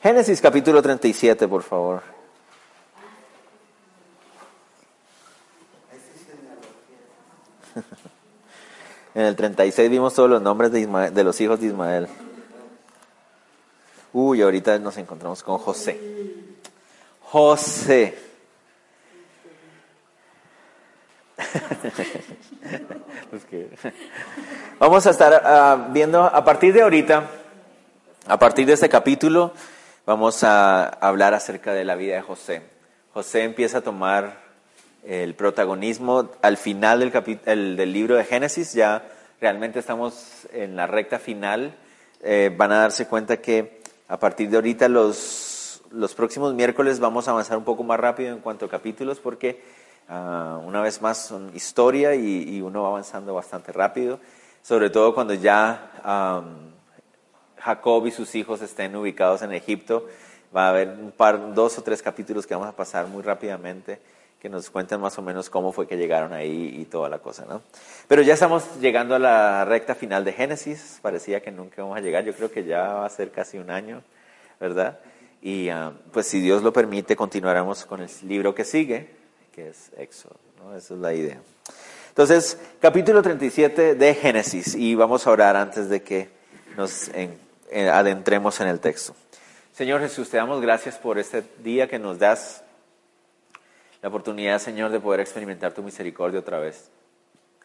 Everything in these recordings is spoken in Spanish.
Génesis capítulo 37, por favor. En el 36 vimos todos los nombres de, los hijos de Ismael. Uy, ahorita nos encontramos con José. José. Vamos a estar ah, viendo a partir de ahorita, a partir de este capítulo, vamos a hablar acerca de la vida de José. José empieza a tomar el protagonismo al final del, el- del libro de Génesis, ya realmente estamos en la recta final. Eh, van a darse cuenta que a partir de ahorita los, los próximos miércoles vamos a avanzar un poco más rápido en cuanto a capítulos porque ah, una vez más son historia y, y uno va avanzando bastante rápido, sobre todo cuando ya am, Jacob y sus hijos estén ubicados en Egipto. Va a haber un par, dos o tres capítulos que vamos a pasar muy rápidamente, que nos cuenten más o menos cómo fue que llegaron ahí y toda la cosa, ¿no? Pero ya estamos llegando a la recta final de Génesis. Parecía que nunca vamos a llegar. Yo creo que ya va a ser casi un año, ¿verdad? Y ah, pues si Dios lo permite, continuaremos con el libro que sigue, que es Éxodo, ¿no? Esa es la idea. Entonces, capítulo 37 de Génesis, y vamos a orar antes de que nos eh, adentremos en el texto. Señor Jesús, te damos gracias por este día que nos das la oportunidad, Señor, de poder experimentar tu misericordia otra vez.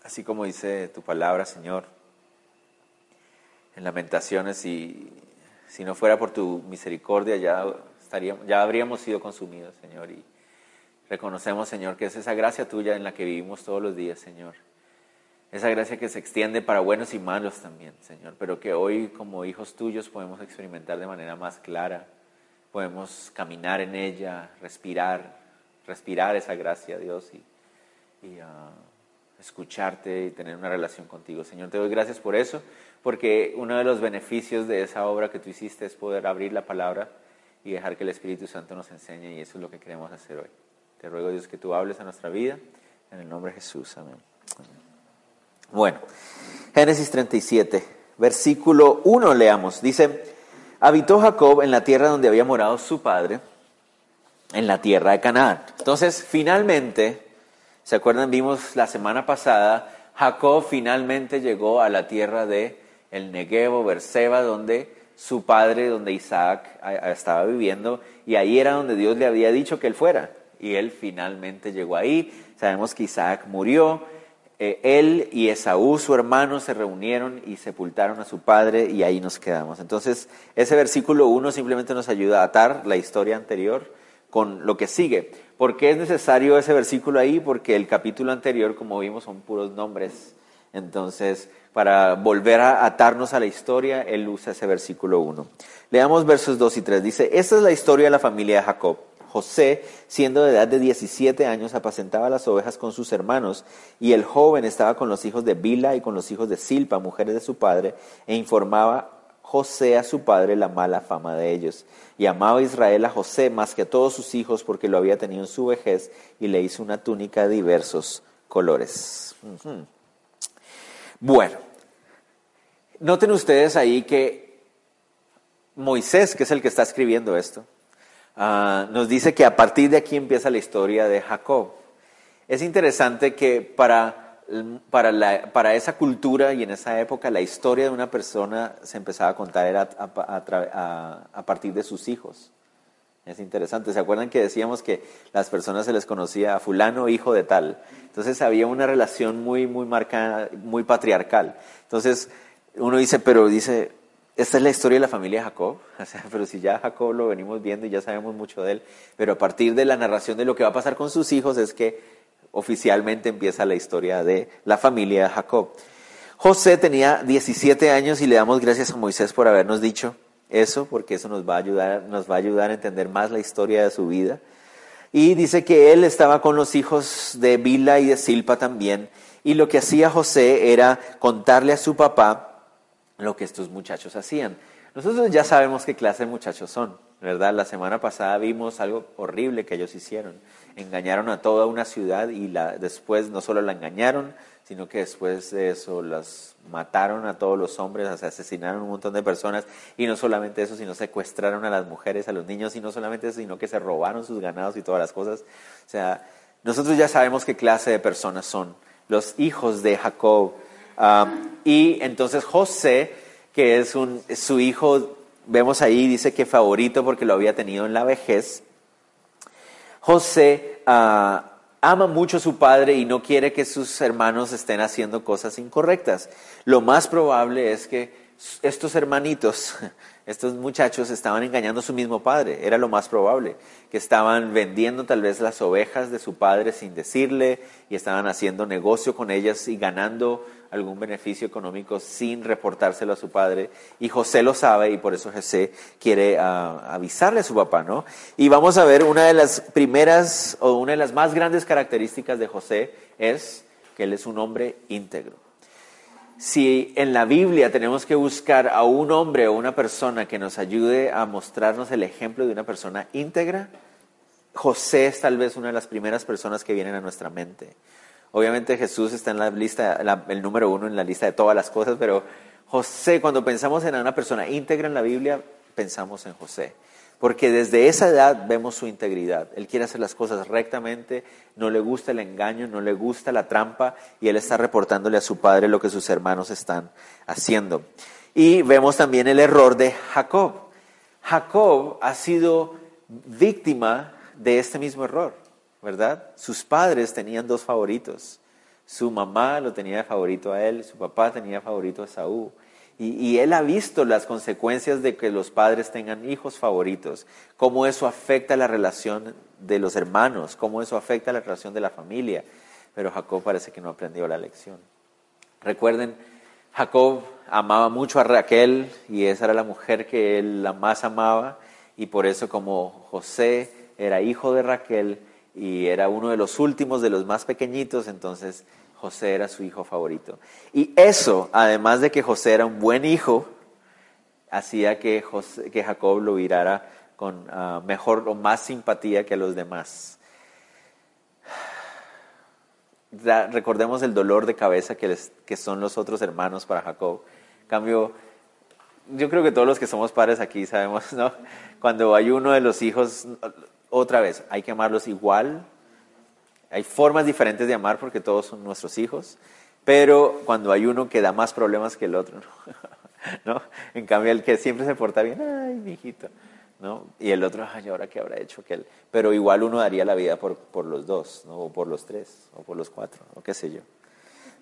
Así como dice tu palabra, Señor, en Lamentaciones, y si no fuera por tu misericordia, ya, estaríamos, ya habríamos sido consumidos, Señor. Y reconocemos, Señor, que es esa gracia tuya en la que vivimos todos los días, Señor. Esa gracia que se extiende para buenos y malos también, Señor, pero que hoy como hijos tuyos podemos experimentar de manera más clara, podemos caminar en ella, respirar, respirar esa gracia, Dios, y, y, ah, escucharte y tener una relación contigo. Señor, te doy gracias por eso, porque uno de los beneficios de esa obra que tú hiciste es poder abrir la palabra y dejar que el Espíritu Santo nos enseñe, y eso es lo que queremos hacer hoy. Te ruego, Dios, que tú hables a nuestra vida, en el nombre de Jesús. Amén. Amén. Bueno, Génesis 37, versículo 1 leamos. Dice, habitó Jacob en la tierra donde había morado su padre, en la tierra de Canaán. Entonces, finalmente, ¿se acuerdan? Vimos la semana pasada, Jacob finalmente llegó a la tierra de el Negevo, Berseba, donde su padre, donde Isaac estaba viviendo, y ahí era donde Dios le había dicho que él fuera. Y él finalmente llegó ahí. Sabemos que Isaac murió, eh, él y Esaú, su hermano, se reunieron y sepultaron a su padre y ahí nos quedamos. Entonces, ese versículo 1 simplemente nos ayuda a atar la historia anterior con lo que sigue. ¿Por qué es necesario ese versículo ahí? Porque el capítulo anterior, como vimos, son puros nombres. Entonces, para volver a atarnos a la historia, él usa ese versículo 1. Leamos versos 2 y 3. Dice, esta es la historia de la familia de Jacob. José, siendo de edad de 17 años, apacentaba las ovejas con sus hermanos, y el joven estaba con los hijos de Bila y con los hijos de Silpa, mujeres de su padre, e informaba José a su padre la mala fama de ellos. Y amaba Israel a José más que a todos sus hijos, porque lo había tenido en su vejez, y le hizo una túnica de diversos colores. Bueno, noten ustedes ahí que Moisés, que es el que está escribiendo esto, Ah, nos dice que a partir de aquí empieza la historia de Jacob. Es interesante que para, para, la- para esa cultura y en esa época la historia de una persona se empezaba a contar era a, partir de sus hijos. Es interesante. ¿Se acuerdan que decíamos que las personas se les conocía a fulano hijo de tal? Entonces había una relación muy, muy marcada, muy patriarcal. Entonces uno dice, pero dice, esta es la historia de la familia de Jacob. O sea, pero si ya Jacob lo venimos viendo y ya sabemos mucho de él, pero a partir de la narración de lo que va a pasar con sus hijos es que oficialmente empieza la historia de la familia de Jacob. José tenía 17 años y le damos gracias a Moisés por habernos dicho eso, porque eso nos va a ayudar, nos va a ayudar a entender más la historia de su vida. Y dice que él estaba con los hijos de Bila y de Silpa también, y lo que hacía José era contarle a su papá lo que estos muchachos hacían. Nosotros ya sabemos qué clase de muchachos son, ¿verdad? La semana pasada vimos algo horrible que ellos hicieron. Engañaron a toda una ciudad y después no solo la engañaron, sino que después de eso las mataron a todos los hombres, asesinaron a un montón de personas, y no solamente eso, sino secuestraron a las mujeres, a los niños, y no solamente eso, sino que se robaron sus ganados y todas las cosas. O sea, nosotros ya sabemos qué clase de personas son los hijos de Jacob. Y entonces José, que es su hijo, vemos ahí, dice que favorito porque lo había tenido en la vejez. José ah, ama mucho a su padre y no quiere que sus hermanos estén haciendo cosas incorrectas. Lo más probable es que estos hermanitos, estos muchachos estaban engañando a su mismo padre, era lo más probable, que estaban vendiendo tal vez las ovejas de su padre sin decirle y estaban haciendo negocio con ellas y ganando algún beneficio económico sin reportárselo a su padre. Y José lo sabe y por eso José quiere ah, avisarle a su papá, ¿no? Y vamos a ver una de las primeras o una de las más grandes características de José es que él es un hombre íntegro. Si en la Biblia tenemos que buscar a un hombre o una persona que nos ayude a mostrarnos el ejemplo de una persona íntegra, José es tal vez una de las primeras personas que vienen a nuestra mente. Obviamente Jesús está en la lista, el número uno en la lista de todas las cosas, pero José, cuando pensamos en una persona íntegra en la Biblia, pensamos en José. Porque desde esa edad vemos su integridad. Él quiere hacer las cosas rectamente, no le gusta el engaño, no le gusta la trampa y él está reportándole a su padre lo que sus hermanos están haciendo. Y vemos también el error de Jacob. Jacob ha sido víctima de este mismo error. ¿verdad? Sus padres tenían dos favoritos. Su mamá lo tenía de favorito a él, su papá tenía favorito a Saúl. Y, él ha visto las consecuencias de que los padres tengan hijos favoritos, cómo eso afecta la relación de los hermanos, cómo eso afecta la relación de la familia. Pero Jacob parece que no aprendió la lección. Recuerden, Jacob amaba mucho a Raquel y esa era la mujer que él la más amaba y por eso como José era hijo de Raquel, y era uno de los últimos, de los más pequeñitos, entonces José era su hijo favorito. Y eso, además de que José era un buen hijo, hacía que, que Jacob lo mirara con ah, mejor o más simpatía que a los demás. recordemos el dolor de cabeza que, que son los otros hermanos para Jacob. En cambio, yo creo que todos los que somos padres aquí sabemos, ¿no? Cuando hay uno de los hijos, otra vez, hay que amarlos igual. Hay formas diferentes de amar porque todos son nuestros hijos, pero cuando hay uno que da más problemas que el otro, ¿no? En cambio, el que siempre se porta bien, ay, mi hijito, ¿no? Y el otro, ay, ahora qué habrá hecho que él. Pero igual uno daría la vida por, por los dos, ¿no? O por los tres, o por los cuatro, o qué sé yo.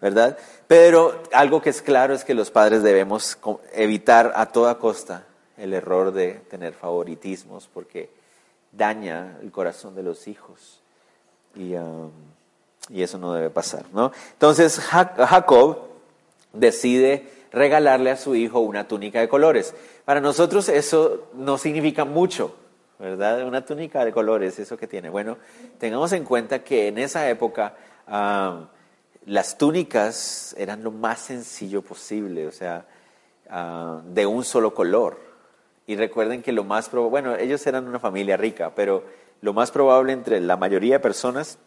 ¿Verdad? Pero algo que es claro es que los padres debemos evitar a toda costa el error de tener favoritismos, porque daña el corazón de los hijos. Y, um, y eso no debe pasar, ¿no? Entonces Jacob decide regalarle a su hijo una túnica de colores. Para nosotros eso no significa mucho, ¿verdad? Una túnica de colores, eso que tiene. Bueno, tengamos en cuenta que en esa época um, las túnicas eran lo más sencillo posible, o sea, uh, de un solo color. Y recuerden que lo más bueno, ellos eran una familia rica, pero lo más probable entre la mayoría de personas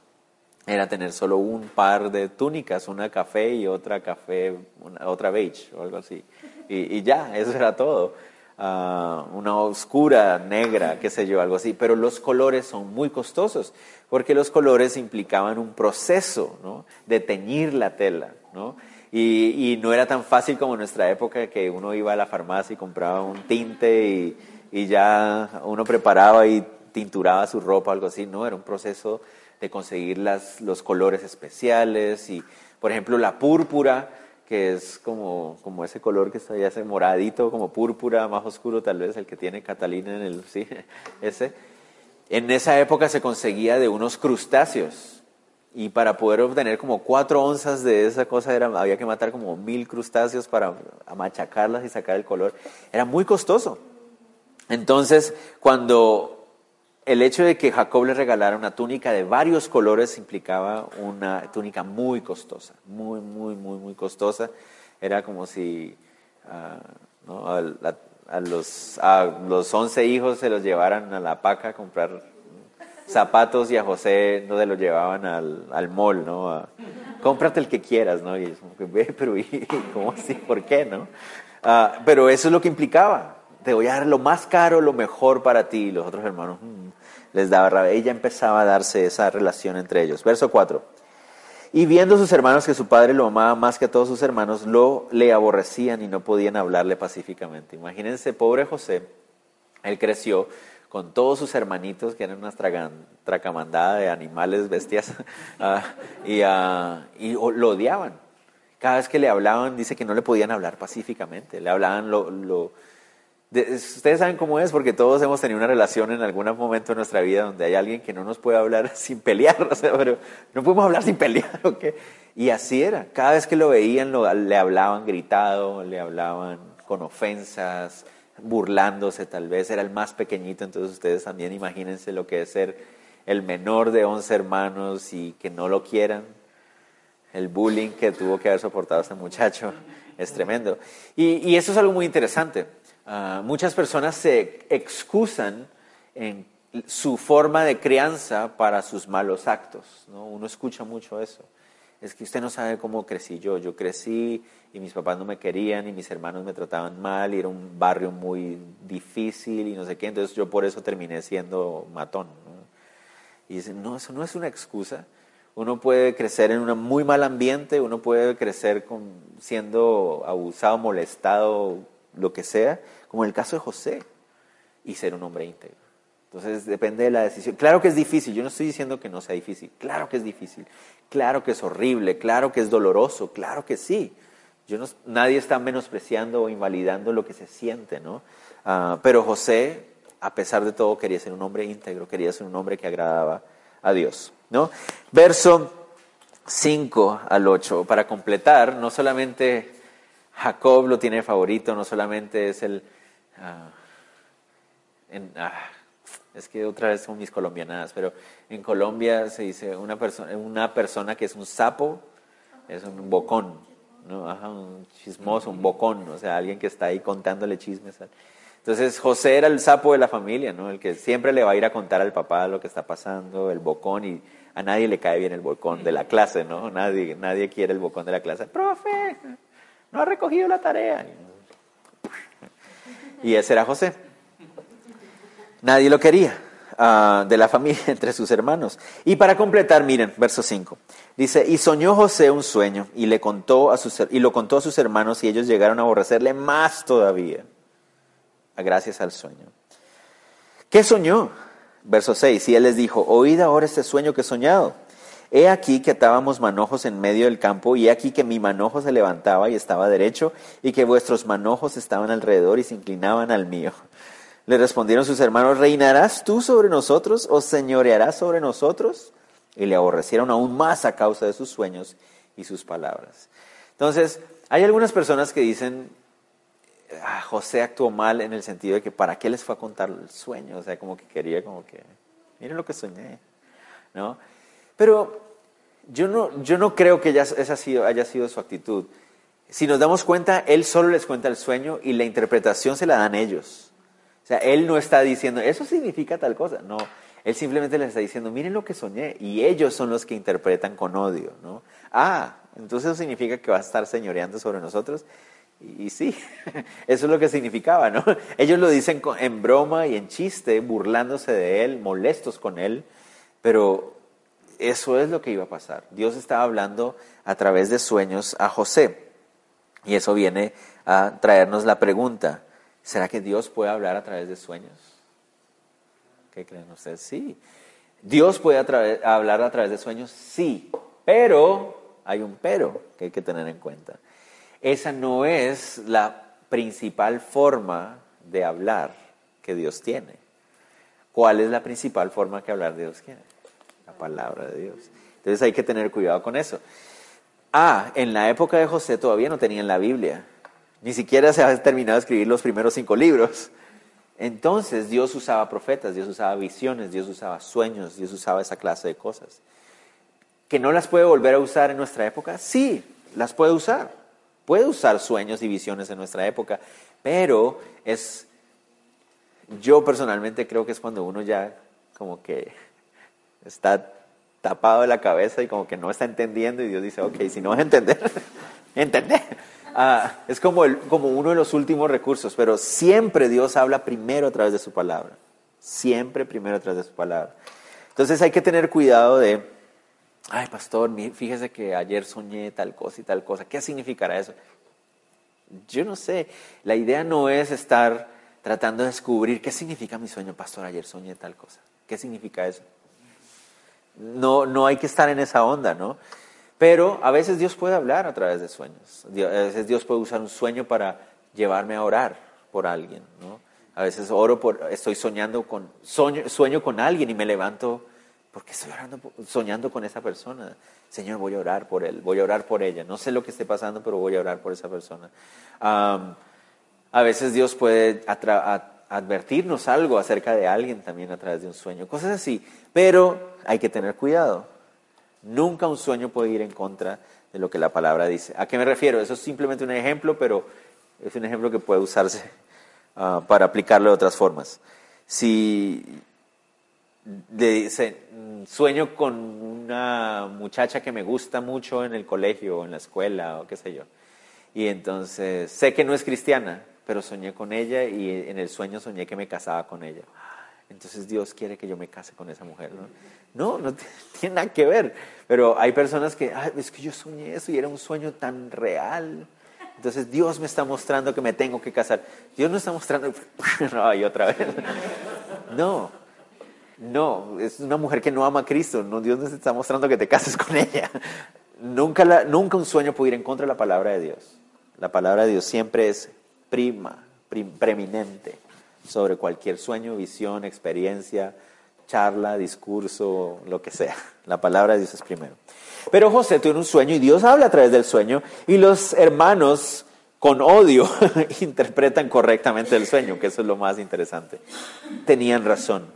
era tener solo un par de túnicas, una café y otra café, otra beige o algo así. Y, ya, eso era todo. Ah, una oscura, negra, qué sé yo, algo así. Pero los colores son muy costosos, porque los colores implicaban un proceso ¿no? de teñir la tela. ¿no? Y, no era tan fácil como en nuestra época que uno iba a la farmacia y compraba un tinte y, ya uno preparaba y tinturaba su ropa, algo así. No, era un proceso de conseguir las, los colores especiales y, por ejemplo, la púrpura, que es como, como ese color que está ya ese moradito, como púrpura, más oscuro tal vez, el que tiene Catalina en el, sí, ese. En esa época se conseguía de unos crustáceos y para poder obtener como cuatro onzas de esa cosa era, había que matar como mil crustáceos para machacarlas y sacar el color. Era muy costoso. Entonces, cuando el hecho de que Jacob le regalara una túnica de varios colores implicaba una túnica muy costosa, muy, muy, muy, muy costosa. Era como si ah, a, los, a los once hijos se los llevaran a la paca a comprar zapatos y a José no se lo llevaban al, al mall, ¿no? A cómprate el que quieras, ¿no? Y es como que, pero ¿y ¿cómo así? ¿Por qué, no? Ah, pero eso es lo que implicaba. Te voy a dar lo más caro, lo mejor para ti. Y los otros hermanos mm, les daba rabia. Ella empezaba a darse esa relación entre ellos. Verso 4. Y viendo sus hermanos que su padre lo amaba más que a todos sus hermanos, lo le aborrecían y no podían hablarle pacíficamente. Imagínense, pobre José, él creció con todos sus hermanitos, que eran una tracamandada de animales, bestias, ah, y, ah, lo odiaban. Cada vez que le hablaban, dice que no le podían hablar pacíficamente, le hablaban lo ustedes saben cómo es, porque todos hemos tenido una relación en algún momento de nuestra vida donde hay alguien que no nos puede hablar sin pelear, o sea, pero no podemos hablar sin pelear, ¿ok? Y así era, cada vez que lo veían le hablaban gritado, le hablaban con ofensas, burlándose tal vez, era el más pequeñito, entonces ustedes también imagínense lo que es ser el menor de 11 hermanos y que no lo quieran. El bullying que tuvo que haber soportado este muchacho es tremendo. Y, eso es algo muy interesante. Ah, muchas personas se excusan en su forma de crianza para sus malos actos. ¿no? Uno escucha mucho eso es que usted no sabe cómo crecí yo. Yo crecí y mis papás no me querían y mis hermanos me trataban mal y era un barrio muy difícil y no sé qué. Entonces yo por eso terminé siendo matón. Y dicen, no, eso no es una excusa. Uno puede crecer en un muy mal ambiente, uno puede crecer con, siendo abusado, molestado, lo que sea, como en el caso de José, y ser un hombre íntegro. Entonces depende de la decisión. Claro que es difícil, yo no estoy diciendo que no sea difícil, claro que es difícil, claro que es horrible, claro que es doloroso, claro que sí. Yo no, nadie está menospreciando o invalidando lo que se siente, ¿no? Ah, pero José, a pesar de todo, quería ser un hombre íntegro, quería ser un hombre que agradaba a Dios, ¿no? Verso 5 al 8, para completar, no solamente Jacob lo tiene favorito, no solamente es el... Ah, es que otra vez son mis colombianadas, pero en Colombia se dice una persona, una persona que es un sapo, es un bocón, ¿no? un chismoso, un bocón, o sea, alguien que está ahí contándole chismes. Entonces José era el sapo de la familia, ¿no? El que siempre le va a ir a contar al papá lo que está pasando, el bocón, y a nadie le cae bien el bocón de la clase, ¿no? Nadie, nadie quiere el bocón de la clase. Profe, no ha recogido la tarea. Y ese era José. Nadie lo quería ah, de la familia entre sus hermanos. Y para completar, miren, verso 5. Dice, y soñó José un sueño y, le contó a sus, y lo contó a sus hermanos y ellos llegaron a aborrecerle más todavía, gracias al sueño. ¿Qué soñó? Verso 6. Y él les dijo, oíd ahora este sueño que he soñado. He aquí que atábamos manojos en medio del campo, y he aquí que mi manojo se levantaba y estaba derecho, y que vuestros manojos estaban alrededor y se inclinaban al mío. Le respondieron sus hermanos, ¿reinarás tú sobre nosotros o señorearás sobre nosotros? Y le aborrecieron aún más a causa de sus sueños y sus palabras. Entonces, hay algunas personas que dicen, ah, José actuó mal en el sentido de que ¿para qué les fue a contar el sueño? O sea, como que quería como que, miren lo que soñé, ¿no? Pero yo no, yo no creo que esa haya sido su actitud. Si nos damos cuenta, él solo les cuenta el sueño y la interpretación se la dan ellos. O sea, él no está diciendo, eso significa tal cosa. No, él simplemente les está diciendo, miren lo que soñé. Y ellos son los que interpretan con odio, ¿no? Ah, entonces eso significa que va a estar señoreando sobre nosotros. Y, sí, eso es lo que significaba, ¿no? Ellos lo dicen en broma y en chiste, burlándose de él, molestos con él, pero eso es lo que iba a pasar. Dios estaba hablando a través de sueños a José. Y eso viene a traernos la pregunta, ¿Será que Dios puede hablar a través de sueños? ¿Qué creen ustedes? Sí. ¿Dios puede hablar a través de sueños? Sí. Pero, hay un pero que hay que tener en cuenta. Esa no es la principal forma de hablar que Dios tiene. ¿Cuál es la principal forma que hablar Dios tiene? La palabra de Dios. Entonces hay que tener cuidado con eso. Ah, en la época de José todavía no tenían la Biblia. Ni siquiera se ha terminado de escribir los primeros cinco libros. Entonces Dios usaba profetas, Dios usaba visiones, Dios usaba sueños, Dios usaba esa clase de cosas. ¿Que no las puede volver a usar en nuestra época? Sí, las puede usar. Puede usar sueños y visiones en nuestra época, pero es, yo personalmente creo que es cuando uno ya como que está tapado de la cabeza y como que no está entendiendo y Dios dice, ok, si no vas a entender, entender. Ah, es como, el, como uno de los últimos recursos, pero siempre Dios habla primero a través de su palabra. Siempre primero a través de su palabra. Entonces hay que tener cuidado de, ay pastor, fíjese que ayer soñé tal cosa y tal cosa. ¿Qué significará eso? Yo no sé. La idea no es estar tratando de descubrir qué significa mi sueño, pastor, ayer soñé tal cosa. ¿Qué significa eso? No, no hay que estar en esa onda, ¿no? Pero a veces Dios puede hablar a través de sueños. A veces Dios puede usar un sueño para llevarme a orar por alguien, ¿no? A veces oro por, estoy soñando con, sueño, sueño con alguien y me levanto porque estoy orando, soñando con esa persona. Señor, voy a orar por él, voy a orar por ella. No sé lo que esté pasando, pero voy a orar por esa persona. a veces Dios puede advertirnos algo acerca de alguien también a través de un sueño, cosas así. Pero hay que tener cuidado. Nunca un sueño puede ir en contra de lo que la palabra dice. ¿A qué me refiero? Eso es simplemente un ejemplo, pero es un ejemplo que puede usarse ah, para aplicarlo de otras formas. Si le dice, mm, sueño con una muchacha que me gusta mucho en el colegio o en la escuela o qué sé yo, y entonces sé que no es cristiana, pero soñé con ella y en el sueño soñé que me casaba con ella entonces Dios quiere que yo me case con esa mujer. No, no, no tiene nada que ver. Pero hay personas que, es que yo soñé eso y era un sueño tan real. Entonces Dios me está mostrando que me tengo que casar. Dios no está mostrando, ay, otra vez. No, no, es una mujer que no ama a Cristo. No, Dios no está mostrando que te cases con ella. Nunca, nunca un sueño puede ir en contra de la palabra de Dios. La palabra de Dios siempre es prima, preeminente sobre cualquier sueño, visión, experiencia, charla, discurso, lo que sea. La palabra de Dios es primero. Pero José tuvo un sueño y Dios habla a través del sueño y los hermanos con odio interpretan correctamente el sueño, que eso es lo más interesante. Tenían razón.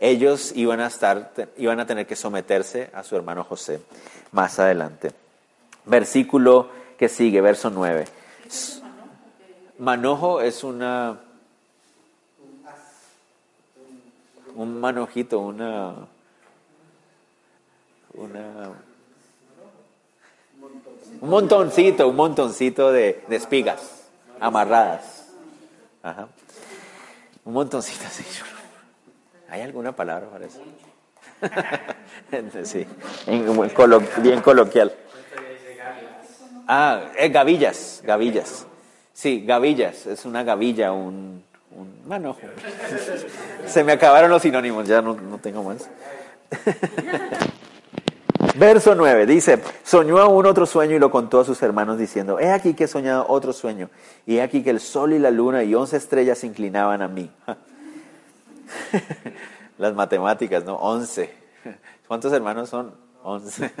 Ellos iban a estar, iban a tener que someterse a su hermano José más adelante. Versículo que sigue, verso 9. Manojo es una un manojito, una, una, un montoncito, un montoncito de, espigas amarradas. Ajá. Un montoncito así. ¿Hay alguna palabra para eso? sí, bien coloquial. Ah, eh, gavillas, gavillas. Sí, gavillas, es una gavilla, un, un. Se me acabaron los sinónimos, ya no, no tengo más. Verso 9 dice, soñó aún otro sueño y lo contó a sus hermanos diciendo, he aquí que he soñado otro sueño, y he aquí que el sol y la luna y once estrellas se inclinaban a mí. Las matemáticas, ¿no? Once. ¿Cuántos hermanos son? Once.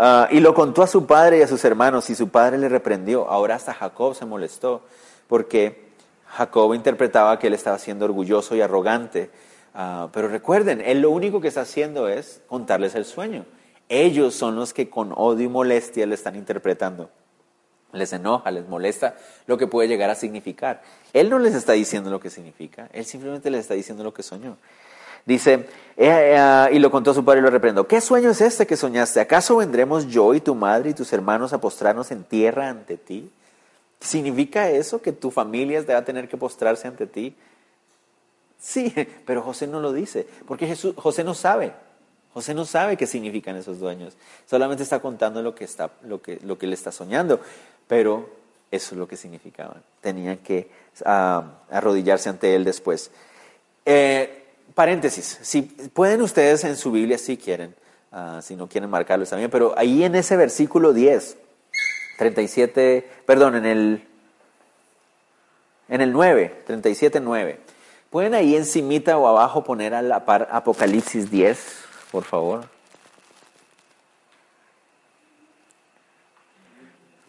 Ah, y lo contó a su padre y a sus hermanos, y su padre le reprendió. Ahora hasta Jacob se molestó, porque Jacob interpretaba que él estaba siendo orgulloso y arrogante. Ah, pero recuerden, él lo único que está haciendo es contarles el sueño. Ellos son los que con odio y molestia le están interpretando. Les enoja, les molesta lo que puede llegar a significar. Él no les está diciendo lo que significa, él simplemente les está diciendo lo que soñó. Dice, eh, eh, y lo contó su padre y lo reprendo, ¿qué sueño es este que soñaste? ¿Acaso vendremos yo y tu madre y tus hermanos a postrarnos en tierra ante ti? ¿Significa eso que tu familia va a tener que postrarse ante ti? Sí, pero José no lo dice, porque José no sabe. José no sabe qué significan esos dueños. Solamente está contando lo que, está, lo que, lo que le está soñando. Pero eso es lo que significaban. Tenían que ah, arrodillarse ante él después. Eh, paréntesis, si pueden ustedes en su Biblia si quieren, ah, si no quieren marcarlo también, pero ahí en ese versículo 10 37, perdón, en el, en el 9, 37, 9. ¿Pueden ahí encimita o abajo poner a la Apocalipsis 10, por favor?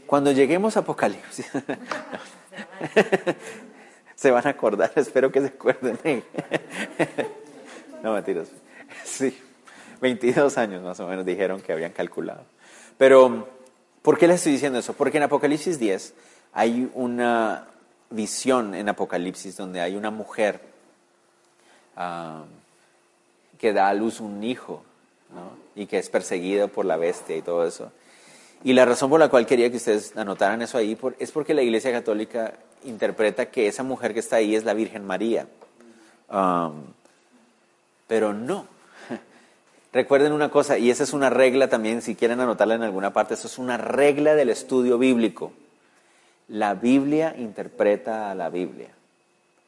Cuando lleguemos a Apocalipsis, se van a acordar, espero que se acuerden. no mentiras. Sí, 22 años más o menos dijeron que habían calculado. Pero ¿Por qué les estoy diciendo eso? Porque en Apocalipsis 10 hay una visión en Apocalipsis donde hay una mujer ah, que da a luz un hijo ¿no? y que es perseguido por la bestia y todo eso. Y la razón por la cual quería que ustedes anotaran eso ahí es porque la Iglesia Católica interpreta que esa mujer que está ahí es la Virgen María. Um, pero no. Recuerden una cosa, y esa es una regla también, si quieren anotarla en alguna parte, eso es una regla del estudio bíblico. La Biblia interpreta a la Biblia.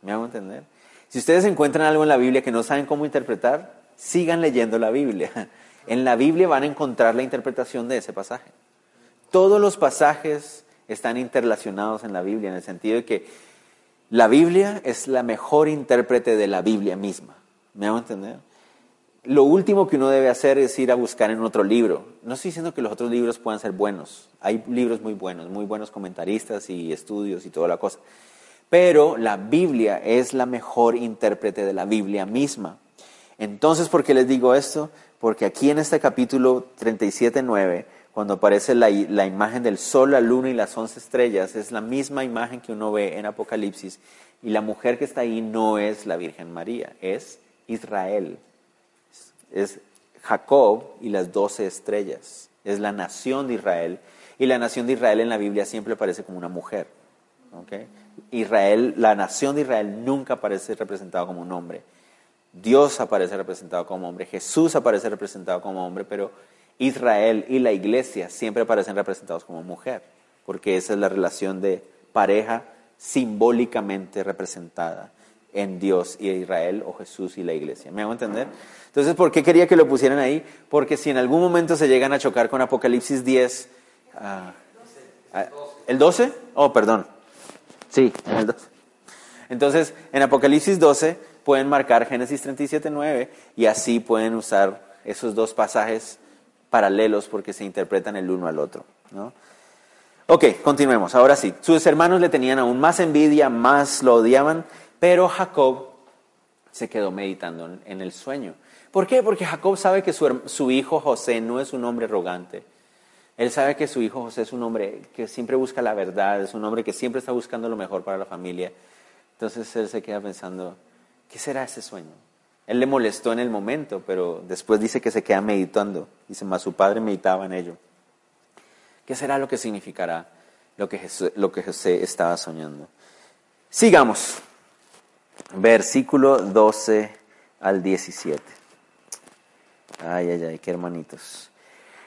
¿Me hago entender? Si ustedes encuentran algo en la Biblia que no saben cómo interpretar, sigan leyendo la Biblia. En la Biblia van a encontrar la interpretación de ese pasaje. Todos los pasajes están interrelacionados en la Biblia, en el sentido de que la Biblia es la mejor intérprete de la Biblia misma. ¿Me hago entender? Lo último que uno debe hacer es ir a buscar en otro libro. No estoy diciendo que los otros libros puedan ser buenos. Hay libros muy buenos, muy buenos comentaristas y estudios y toda la cosa. Pero la Biblia es la mejor intérprete de la Biblia misma. Entonces, ¿por qué les digo esto? Porque aquí en este capítulo 37.9 cuando aparece la, imagen del sol, la luna y las once estrellas, es la misma imagen que uno ve en Apocalipsis. Y la mujer que está ahí no es la Virgen María, es Israel. Es Jacob y las doce estrellas. Es la nación de Israel. Y la nación de Israel en la Biblia siempre aparece como una mujer. Israel, la nación de Israel nunca aparece representado como un hombre. Dios aparece representado como hombre, Jesús aparece representado como hombre, pero Israel y la iglesia siempre aparecen representados como mujer, porque esa es la relación de pareja simbólicamente representada en Dios y Israel o Jesús y la iglesia. ¿Me hago entender? Entonces, ¿por qué quería que lo pusieran ahí? Porque si en algún momento se llegan a chocar con Apocalipsis 10, ah, ah, ¿el 12? Oh, perdón. Sí, el 12. Entonces, en Apocalipsis 12 pueden marcar Génesis 37, 9 y así pueden usar esos dos pasajes paralelos porque se interpretan el uno al otro. ¿no? Ok, continuemos. Ahora sí, sus hermanos le tenían aún más envidia, más lo odiaban, pero Jacob se quedó meditando en el sueño. ¿Por qué? Porque Jacob sabe que su, hijo José no es un hombre arrogante. Él sabe que su hijo José es un hombre que siempre busca la verdad, es un hombre que siempre está buscando lo mejor para la familia. Entonces él se queda pensando, ¿qué será ese sueño? Él le molestó en el momento, pero después dice que se queda meditando. Dice, más su padre meditaba en ello. ¿Qué será lo que significará lo que José estaba soñando? Sigamos. Versículo 12 al 17. Ay, ay, ay, qué hermanitos.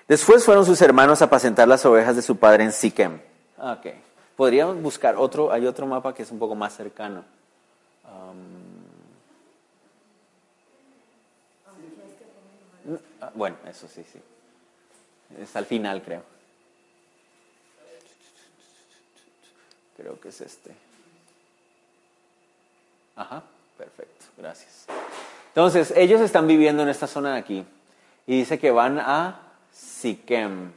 Después fueron sus hermanos a apacentar las ovejas de su padre en Siquem. Ok. Podríamos buscar otro, hay otro mapa que es un poco más cercano. Um, Ah, bueno, eso sí, sí. Es al final, creo. Creo que es este. Ajá, perfecto, gracias. Entonces, ellos están viviendo en esta zona de aquí y dice que van a Siquem.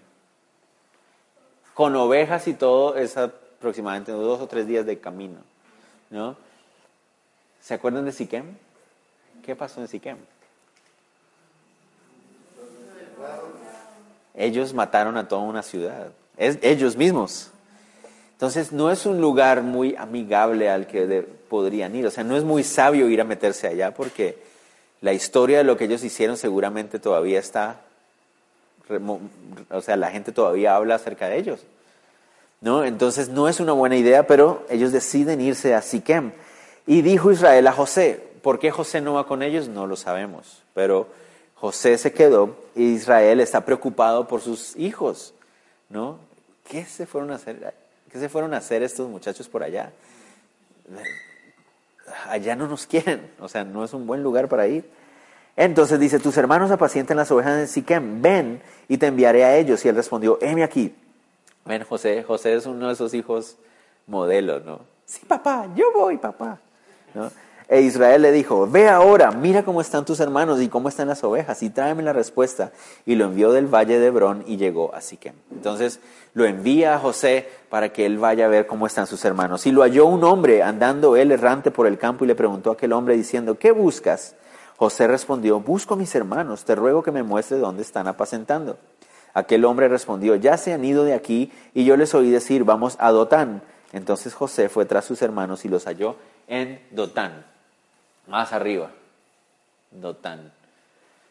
Con ovejas y todo es aproximadamente dos o tres días de camino. ¿no? ¿Se acuerdan de Siquem? ¿Qué pasó en Siquem? Ellos mataron a toda una ciudad, es, ellos mismos. Entonces no es un lugar muy amigable al que podrían ir, o sea, no es muy sabio ir a meterse allá porque la historia de lo que ellos hicieron seguramente todavía está, o sea, la gente todavía habla acerca de ellos. ¿no? Entonces no es una buena idea, pero ellos deciden irse a Siquem. Y dijo Israel a José, ¿por qué José no va con ellos? No lo sabemos, pero José se quedó y Israel está preocupado por sus hijos, ¿no? ¿Qué se fueron a hacer? ¿Qué se fueron a hacer estos muchachos por allá? Allá no nos quieren, o sea, no es un buen lugar para ir. Entonces dice, tus hermanos apacienten las ovejas de Siquem, ven y te enviaré a ellos. Y él respondió, heme aquí. Ven, José, José es uno de esos hijos modelos, ¿no? Sí, papá, yo voy, papá. ¿No? E Israel le dijo, ve ahora, mira cómo están tus hermanos y cómo están las ovejas y tráeme la respuesta. Y lo envió del valle de Hebrón y llegó a Siquem. Entonces lo envía a José para que él vaya a ver cómo están sus hermanos. Y lo halló un hombre andando él errante por el campo y le preguntó a aquel hombre diciendo, ¿qué buscas? José respondió, busco mis hermanos, te ruego que me muestre dónde están apacentando. Aquel hombre respondió, ya se han ido de aquí y yo les oí decir, vamos a Dotán. Entonces José fue tras sus hermanos y los halló en Dotán más arriba, Dotán.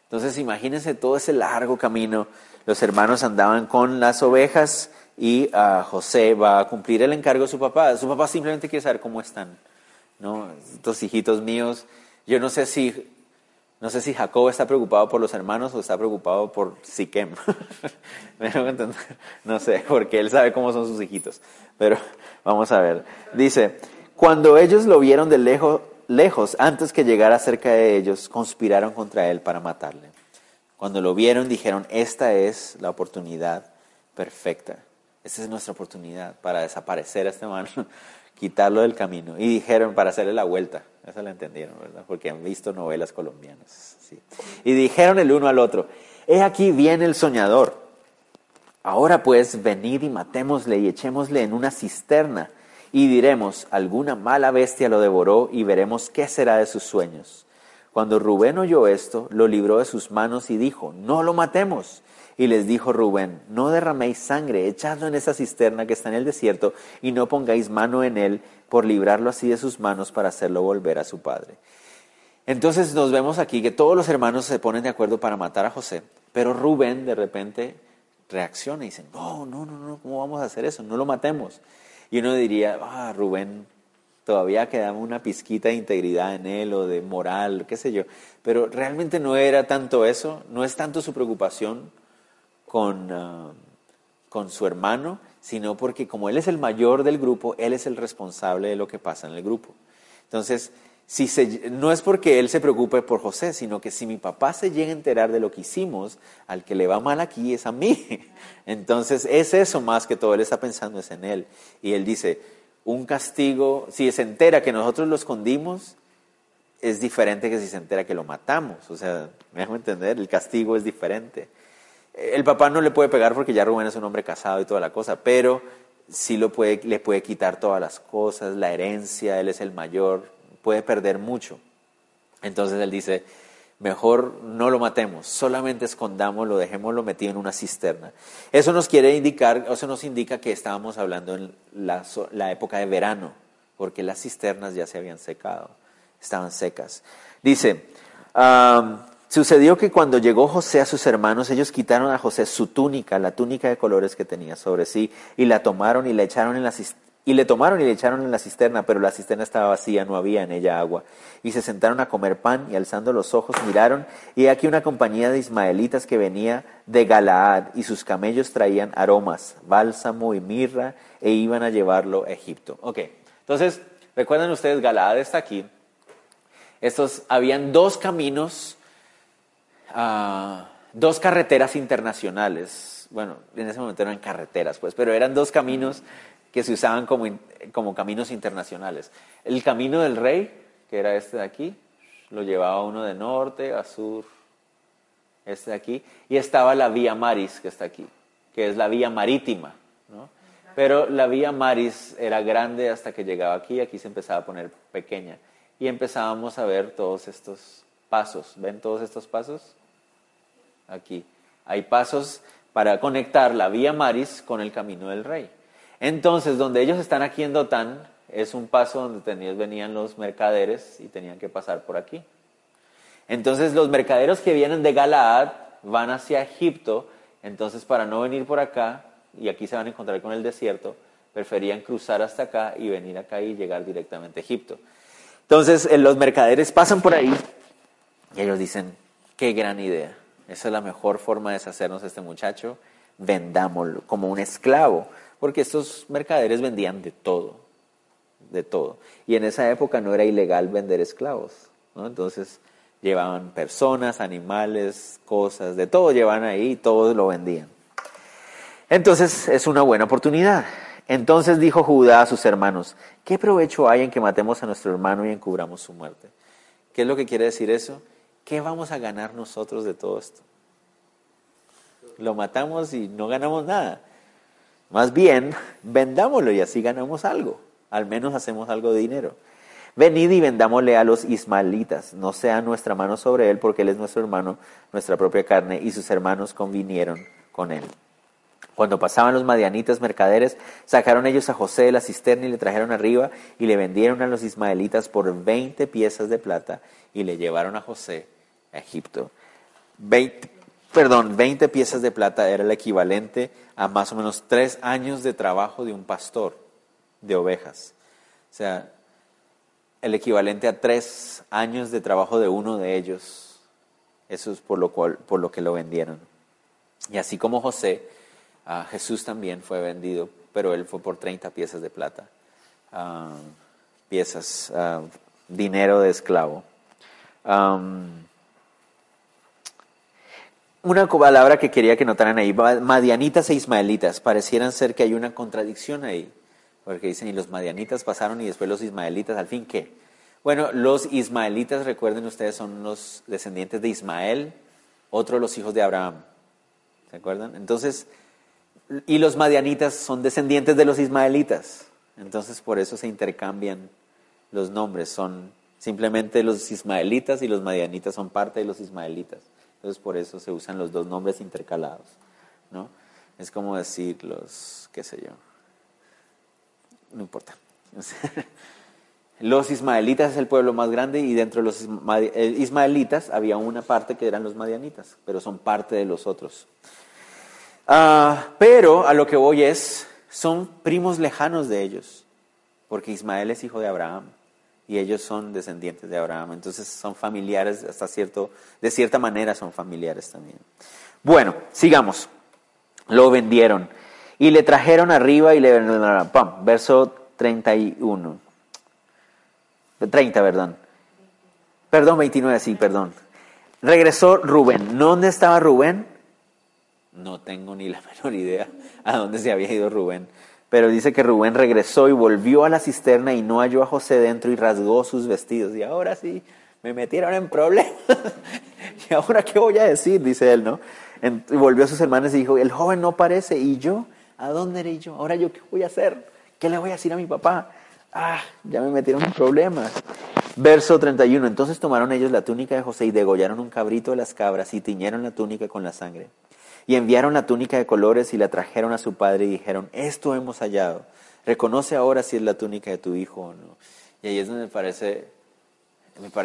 Entonces imagínense todo ese largo camino. Los hermanos andaban con las ovejas y ah, José va a cumplir el encargo de su papá. Su papá simplemente quiere saber cómo están. ¿no? Estos hijitos míos, yo no sé si no sé si Jacob está preocupado por los hermanos o está preocupado por Siquem. no sé, porque él sabe cómo son sus hijitos. Pero vamos a ver. Dice, cuando ellos lo vieron de lejos, lejos, antes que llegara cerca de ellos, conspiraron contra él para matarle. Cuando lo vieron, dijeron, esta es la oportunidad perfecta. Esta es nuestra oportunidad para desaparecer a este man, quitarlo del camino. Y dijeron, para hacerle la vuelta. Eso lo entendieron, ¿verdad? Porque han visto novelas colombianas. Y dijeron el uno al otro, he aquí viene el soñador. Ahora pues, venid y matémosle y echémosle en una cisterna y diremos, alguna mala bestia lo devoró y veremos qué será de sus sueños. Cuando Rubén oyó esto, lo libró de sus manos y dijo, no lo matemos. Y les dijo Rubén, no derraméis sangre, echadlo en esa cisterna que está en el desierto y no pongáis mano en él por librarlo así de sus manos para hacerlo volver a su padre. Entonces nos vemos aquí que todos los hermanos se ponen de acuerdo para matar a José, pero Rubén de repente reacciona y dice, no, no, no, no, ¿cómo vamos a hacer eso? No lo matemos. Y uno diría, ah, Rubén, todavía quedaba una pizquita de integridad en él o de moral, qué sé yo. Pero realmente no era tanto eso, no es tanto su preocupación con, ah, con su hermano, sino porque como él es el mayor del grupo, él es el responsable de lo que pasa en el grupo. Entonces, si no es porque él se preocupe por José, sino que si mi papá se llega a enterar de lo que hicimos, al que le va mal aquí es a mí. Entonces es eso más que todo, él está pensando es en él. Y él dice, un castigo, si se entera que nosotros lo escondimos, es diferente que si se entera que lo matamos. O sea, me dejo entender, el castigo es diferente. El papá no le puede pegar porque ya Rubén es un hombre casado y toda la cosa, pero sí lo puede, le puede quitar todas las cosas, la herencia, él es el mayor, puede perder mucho. Entonces él dice, mejor no lo matemos, solamente escondámoslo, dejémoslo metido en una cisterna. Eso nos quiere indicar, eso nos indica que estábamos hablando en la, época de verano, porque las cisternas ya se habían secado, estaban secas. Dice, sucedió que cuando llegó José a sus hermanos, ellos quitaron a José su túnica, la túnica de colores que tenía sobre sí, y la tomaron y la echaron en la cisterna y le tomaron y le echaron en la cisterna, pero la cisterna estaba vacía, no había en ella agua. Y se sentaron a comer pan y alzando los ojos miraron, y aquí una compañía de ismaelitas que venía de Galaad, y sus camellos traían aromas, bálsamo y mirra, e iban a llevarlo a Egipto. Ok, entonces, recuerdan ustedes, Galaad está aquí. Estos, habían dos caminos, ah, dos carreteras internacionales. Bueno, en ese momento eran carreteras, pues, pero eran dos caminos que se usaban como, como caminos internacionales. El camino del rey, que era este de aquí, lo llevaba uno de norte a sur, este de aquí, y estaba la vía Maris, que está aquí, que es la vía marítima, ¿no? Pero la vía Maris era grande hasta que llegaba aquí, aquí se empezaba a poner pequeña. Y empezábamos a ver todos estos pasos. ¿Ven todos estos pasos? Aquí. Hay pasos para conectar la vía Maris con el camino del rey. Entonces, donde ellos están aquí en Dotán, es un paso donde venían los mercaderes y tenían que pasar por aquí. Entonces, los mercaderos que vienen de Galaad van hacia Egipto, entonces para no venir por acá, y aquí se van a encontrar con el desierto, preferían cruzar hasta acá y venir acá y llegar directamente a Egipto. Entonces, eh, los mercaderes pasan por ahí y ellos dicen, qué gran idea, esa es la mejor forma de deshacernos de este muchacho, vendámoslo como un esclavo porque estos mercaderes vendían de todo, de todo. Y en esa época no era ilegal vender esclavos, ¿no? Entonces llevaban personas, animales, cosas, de todo llevaban ahí y todos lo vendían. Entonces es una buena oportunidad. Entonces dijo Judá a sus hermanos, ¿qué provecho hay en que matemos a nuestro hermano y encubramos su muerte? ¿Qué es lo que quiere decir eso? ¿Qué vamos a ganar nosotros de todo esto? Lo matamos y no ganamos nada. Más bien, vendámoslo y así ganamos algo. Al menos hacemos algo de dinero. Venid y vendámosle a los ismaelitas, no sea nuestra mano sobre él, porque él es nuestro hermano, nuestra propia carne, y sus hermanos convinieron con él. Cuando pasaban los madianitas mercaderes, sacaron ellos a José de la cisterna y le trajeron arriba y le vendieron a los ismaelitas por veinte piezas de plata y le llevaron a José a Egipto. 20, perdón, 20 piezas de plata era el equivalente a más o menos tres años de trabajo de un pastor de ovejas. O sea, el equivalente a tres años de trabajo de uno de ellos. Eso es por lo, cual, por lo que lo vendieron. Y así como José, Jesús también fue vendido, pero él fue por 30 piezas de plata. Ah, piezas, ah, dinero de esclavo. Una palabra que quería que notaran ahí, madianitas e ismaelitas, parecieran ser que hay una contradicción ahí, porque dicen, y los madianitas pasaron y después los ismaelitas, al fin, ¿qué? Bueno, los ismaelitas, recuerden ustedes, son los descendientes de Ismael, otro los hijos de Abraham, ¿se acuerdan? Entonces, y los madianitas son descendientes de los ismaelitas, entonces por eso se intercambian los nombres, son simplemente los ismaelitas y los madianitas son parte de los ismaelitas. Entonces por eso se usan los dos nombres intercalados, ¿no? Es como decir los, qué sé yo, no importa. Los ismaelitas es el pueblo más grande y dentro de los eh, ismaelitas había una parte que eran los madianitas, pero son parte de los otros. Ah, pero a lo que voy es, son primos lejanos de ellos, porque Ismael es hijo de Abraham y ellos son descendientes de Abraham. Entonces son familiares hasta cierto, de cierta manera son familiares también. Bueno, sigamos. Lo vendieron y le trajeron arriba y le pam, verso 31. 30, perdón. Perdón, 29, sí, perdón. Regresó Rubén. ¿Dónde estaba Rubén? No tengo ni la menor idea a dónde se había ido Rubén. Pero dice que Rubén regresó y volvió a la cisterna y no halló a José dentro y rasgó sus vestidos. Y ahora sí, me metieron en problemas. ¿Y ahora qué voy a decir? Dice él, ¿no? Y volvió a sus hermanos y dijo, el joven no parece. ¿Y yo? ¿A dónde iré yo? Ahora yo qué voy a hacer? ¿Qué le voy a decir a mi papá? Ah, ya me metieron en problemas. Verso 31. Entonces tomaron ellos la túnica de José y degollaron un cabrito de las cabras y tiñeron la túnica con la sangre. Y enviaron la túnica de colores y la trajeron a su padre y dijeron, esto hemos hallado. Reconoce ahora si es la túnica de tu hijo o no. Y ahí es donde me parece,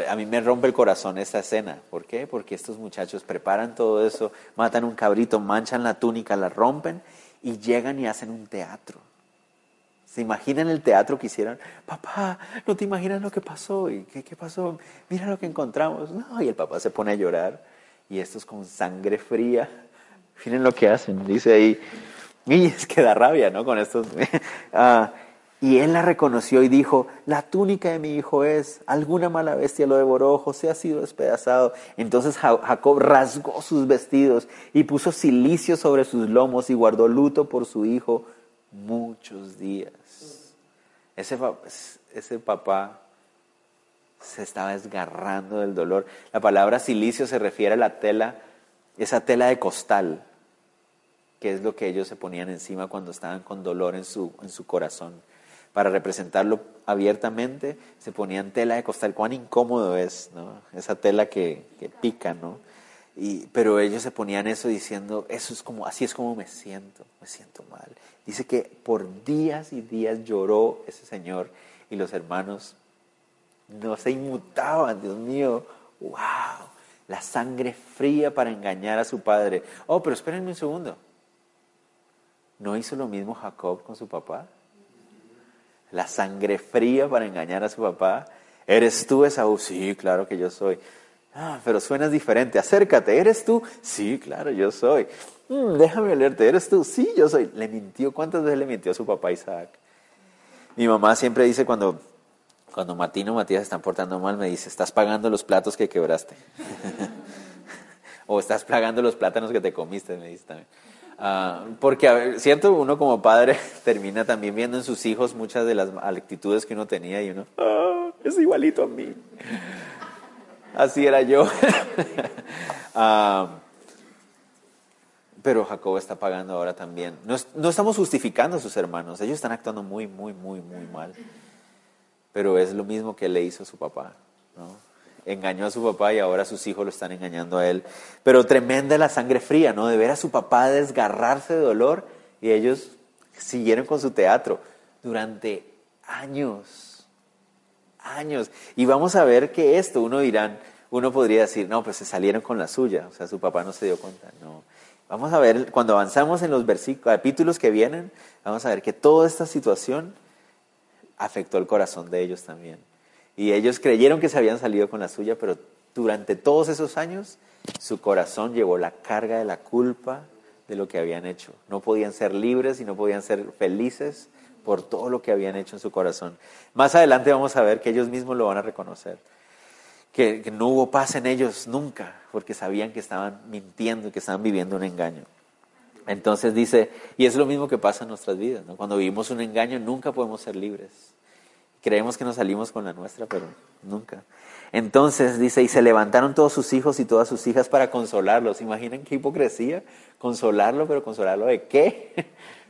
a mí me rompe el corazón esta escena. ¿Por qué? Porque estos muchachos preparan todo eso, matan un cabrito, manchan la túnica, la rompen y llegan y hacen un teatro. ¿Se imaginan el teatro que hicieron? Papá, no te imaginas lo que pasó. ¿Y qué, qué pasó? Mira lo que encontramos. No, y el papá se pone a llorar. Y esto es con sangre fría Miren lo que hacen, dice ahí. Y es que da rabia, ¿no? Con estos. Ah, y él la reconoció y dijo, la túnica de mi hijo es, alguna mala bestia lo devoró, José ha sido despedazado. Entonces Jacob rasgó sus vestidos y puso silicio sobre sus lomos y guardó luto por su hijo muchos días. Ese, ese papá se estaba desgarrando del dolor. La palabra silicio se refiere a la tela, esa tela de costal que es lo que ellos se ponían encima cuando estaban con dolor en su, en su corazón. Para representarlo abiertamente, se ponían tela de costal. Cuán incómodo es, ¿no? Esa tela que, que pica, ¿no? Y, pero ellos se ponían eso diciendo, eso es como, así es como me siento, me siento mal. Dice que por días y días lloró ese señor y los hermanos no se inmutaban, Dios mío, wow, la sangre fría para engañar a su padre. Oh, pero espérenme un segundo. ¿No hizo lo mismo Jacob con su papá? La sangre fría para engañar a su papá. ¿Eres tú Esaú? Sí, claro que yo soy. Ah, pero suenas diferente. Acércate. ¿Eres tú? Sí, claro, yo soy. Mm, déjame leerte. ¿Eres tú? Sí, yo soy. Le mintió. ¿Cuántas veces le mintió a su papá Isaac? Mi mamá siempre dice cuando, cuando Martín o Matías están portando mal, me dice, estás pagando los platos que quebraste. o estás pagando los plátanos que te comiste, me dice también. Ah, porque, cierto, uno como padre termina también viendo en sus hijos muchas de las actitudes que uno tenía y uno, ah, es igualito a mí. Así era yo. Ah, pero Jacob está pagando ahora también. No, estamos justificando a sus hermanos, ellos están actuando muy, muy, muy, muy mal. Pero es lo mismo que le hizo su papá. ¿no? engañó a su papá y ahora sus hijos lo están engañando a él. Pero tremenda la sangre fría, ¿no? De ver a su papá desgarrarse de dolor y ellos siguieron con su teatro durante años, años. Y vamos a ver que esto, uno dirán, uno podría decir, no, pues se salieron con la suya, o sea, su papá no se dio cuenta. No. Vamos a ver, cuando avanzamos en los capítulos que vienen, vamos a ver que toda esta situación afectó el corazón de ellos también. Y ellos creyeron que se habían salido con la suya, pero durante todos esos años su corazón llevó la carga de la culpa de lo que habían hecho. No podían ser libres y no podían ser felices por todo lo que habían hecho en su corazón. Más adelante vamos a ver que ellos mismos lo van a reconocer, que, no hubo paz en ellos nunca, porque sabían que estaban mintiendo y que estaban viviendo un engaño. Entonces dice, y es lo mismo que pasa en nuestras vidas, cuando vivimos un engaño nunca podemos ser libres. Creemos que nos salimos con la nuestra, pero nunca. Entonces dice, y se levantaron todos sus hijos y todas sus hijas para consolarlos. ¿Imaginan qué hipocresía? Consolarlo, pero consolarlo de qué?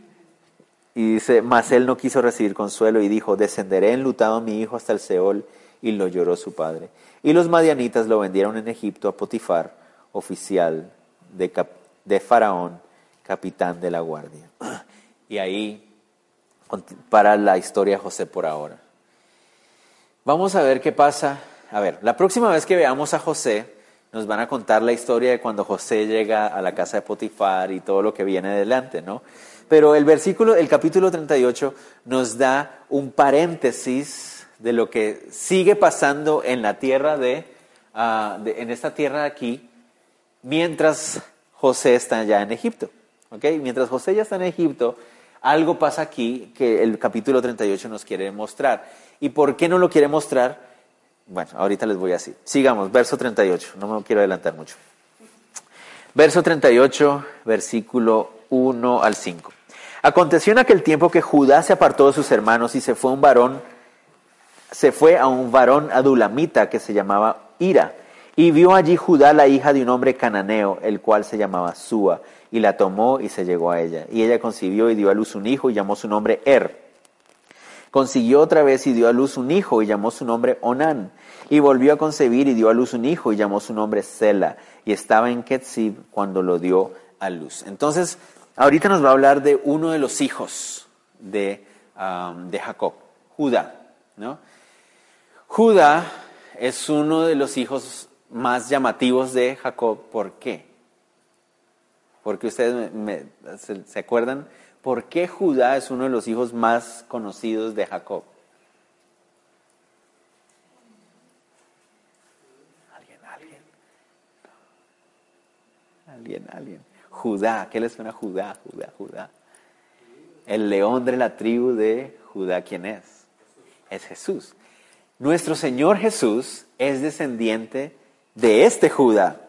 Y dice, mas él no quiso recibir consuelo y dijo, descenderé enlutado a mi hijo hasta el Seol, y lo lloró su padre. Y los madianitas lo vendieron en Egipto a Potifar, oficial de, de Faraón, capitán de la guardia. Y ahí para la historia de José por ahora. Vamos a ver qué pasa. A ver, la próxima vez que veamos a José, nos van a contar la historia de cuando José llega a la casa de Potifar y todo lo que viene adelante, ¿no? Pero el versículo, el capítulo 38 nos da un paréntesis de lo que sigue pasando en la tierra ah, de, en esta tierra de aquí, mientras José está ya en Egipto. Mientras José ya está en Egipto, algo pasa aquí que el capítulo 38 nos quiere mostrar. ¿Y por qué no lo quiere mostrar? Bueno, ahorita les voy a decir. Sigamos, verso 38, no me quiero adelantar mucho. Verso 38, versículo 1 al 5. Aconteció en aquel tiempo que Judá se apartó de sus hermanos y se fue a un varón, se fue a un varón adulamita que se llamaba Ira. Y vio allí Judá la hija de un hombre cananeo, el cual se llamaba Sua, y la tomó y se llegó a ella. Y ella concibió y dio a luz un hijo y llamó su nombre Er. Consiguió otra vez y dio a luz un hijo y llamó su nombre Onán. Y volvió a concebir y dio a luz un hijo y llamó su nombre Sela. Y estaba en Ketzib cuando lo dio a luz. Entonces, Ahorita nos va a hablar de uno de los hijos de, de Jacob, Judá. ¿no? Judá es uno de los hijos más llamativos de Jacob. ¿Por qué? Porque ustedes se, acuerdan, ¿por qué Judá es uno de los hijos más conocidos de Jacob? Alguien, alguien. Alguien, alguien. Judá. ¿Qué le suena Judá? Judá, Judá. El león de la tribu de Judá, ¿quién es? Es Jesús. Nuestro Señor Jesús es descendiente de este Judá.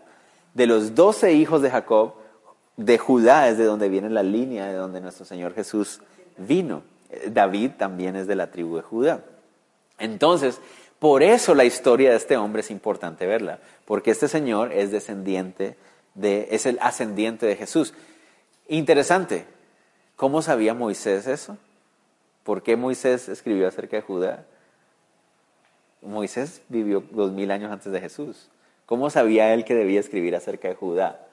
De los doce hijos de Jacob, de Judá es de donde viene la línea de donde nuestro Señor Jesús vino. David también es de la tribu de Judá. Entonces, por eso la historia de este hombre es importante verla, porque este Señor es descendiente es el ascendiente de Jesús. Interesante, ¿cómo sabía Moisés eso? ¿Por qué Moisés escribió acerca de Judá? Moisés vivió dos mil años antes de Jesús. ¿Cómo sabía él que debía escribir acerca de Judá?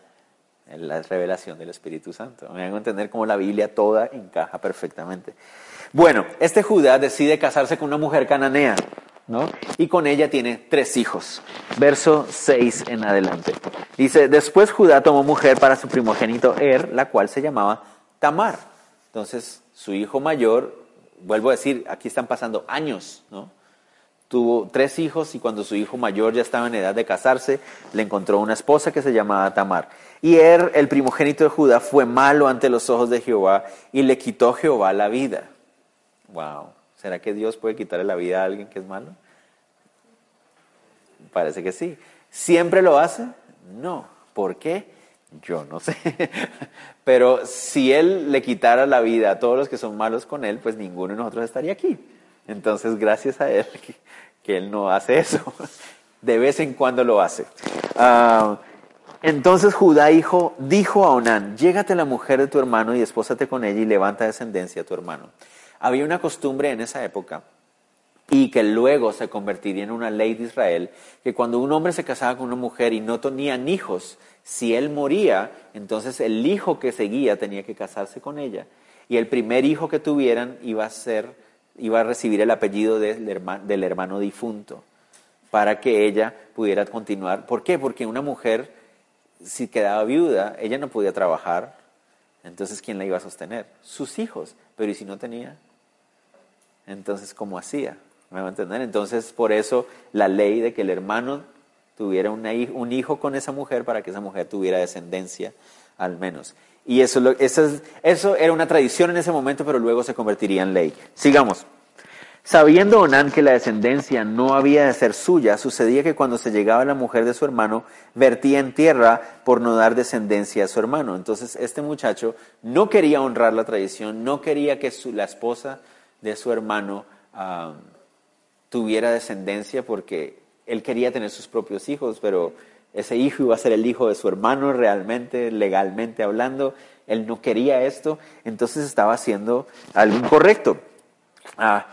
La revelación del Espíritu Santo. Me hago entender cómo la Biblia toda encaja perfectamente. Bueno, este Judá decide casarse con una mujer cananea. Y con ella tiene tres hijos. Verso 6 en adelante. Dice, después Judá tomó mujer para su primogénito Er, la cual se llamaba Tamar. Entonces, su hijo mayor, vuelvo a decir, aquí están pasando años, ¿no? Tuvo tres hijos y cuando su hijo mayor ya estaba en edad de casarse, le encontró una esposa que se llamaba Tamar. Y Er, el primogénito de Judá, fue malo ante los ojos de Jehová y le quitó Jehová la vida. Wow. ¿Será que Dios puede quitarle la vida a alguien que es malo? Parece que sí. ¿Siempre lo hace? No. ¿Por qué? Yo no sé. Pero si Él le quitara la vida a todos los que son malos con Él, pues ninguno de nosotros estaría aquí. Entonces, gracias a Él que, Él no hace eso. De vez en cuando lo hace. Ah, entonces Judá hijo, dijo a Onán, llégate la mujer de tu hermano y espósate con ella y levanta descendencia a tu hermano. Había una costumbre en esa época y que luego se convertiría en una ley de Israel, que cuando un hombre se casaba con una mujer y no tenían hijos, si él moría, entonces el hijo que seguía tenía que casarse con ella. Y el primer hijo que tuvieran iba a ser, iba a recibir el apellido del hermano, difunto. para que ella pudiera continuar. ¿Por qué? Porque una mujer, si quedaba viuda, ella no podía trabajar, entonces ¿quién la iba a sostener? Sus hijos, pero ¿y si no tenía? Entonces, ¿cómo hacía? ¿Me va a entender? Entonces, por eso la ley de que el hermano tuviera un hijo con esa mujer para que esa mujer tuviera descendencia al menos. Y eso, eso, eso era una tradición en ese momento, pero luego se convertiría en ley. Sigamos. Sabiendo Onán que la descendencia no había de ser suya, sucedía que cuando se llegaba la mujer de su hermano, vertía en tierra por no dar descendencia a su hermano. Entonces este muchacho no quería honrar la tradición, no quería que la esposa de su hermano tuviera descendencia porque él quería tener sus propios hijos, pero ese hijo iba a ser el hijo de su hermano realmente, legalmente hablando. Él no quería esto, entonces estaba haciendo algo incorrecto. Ah,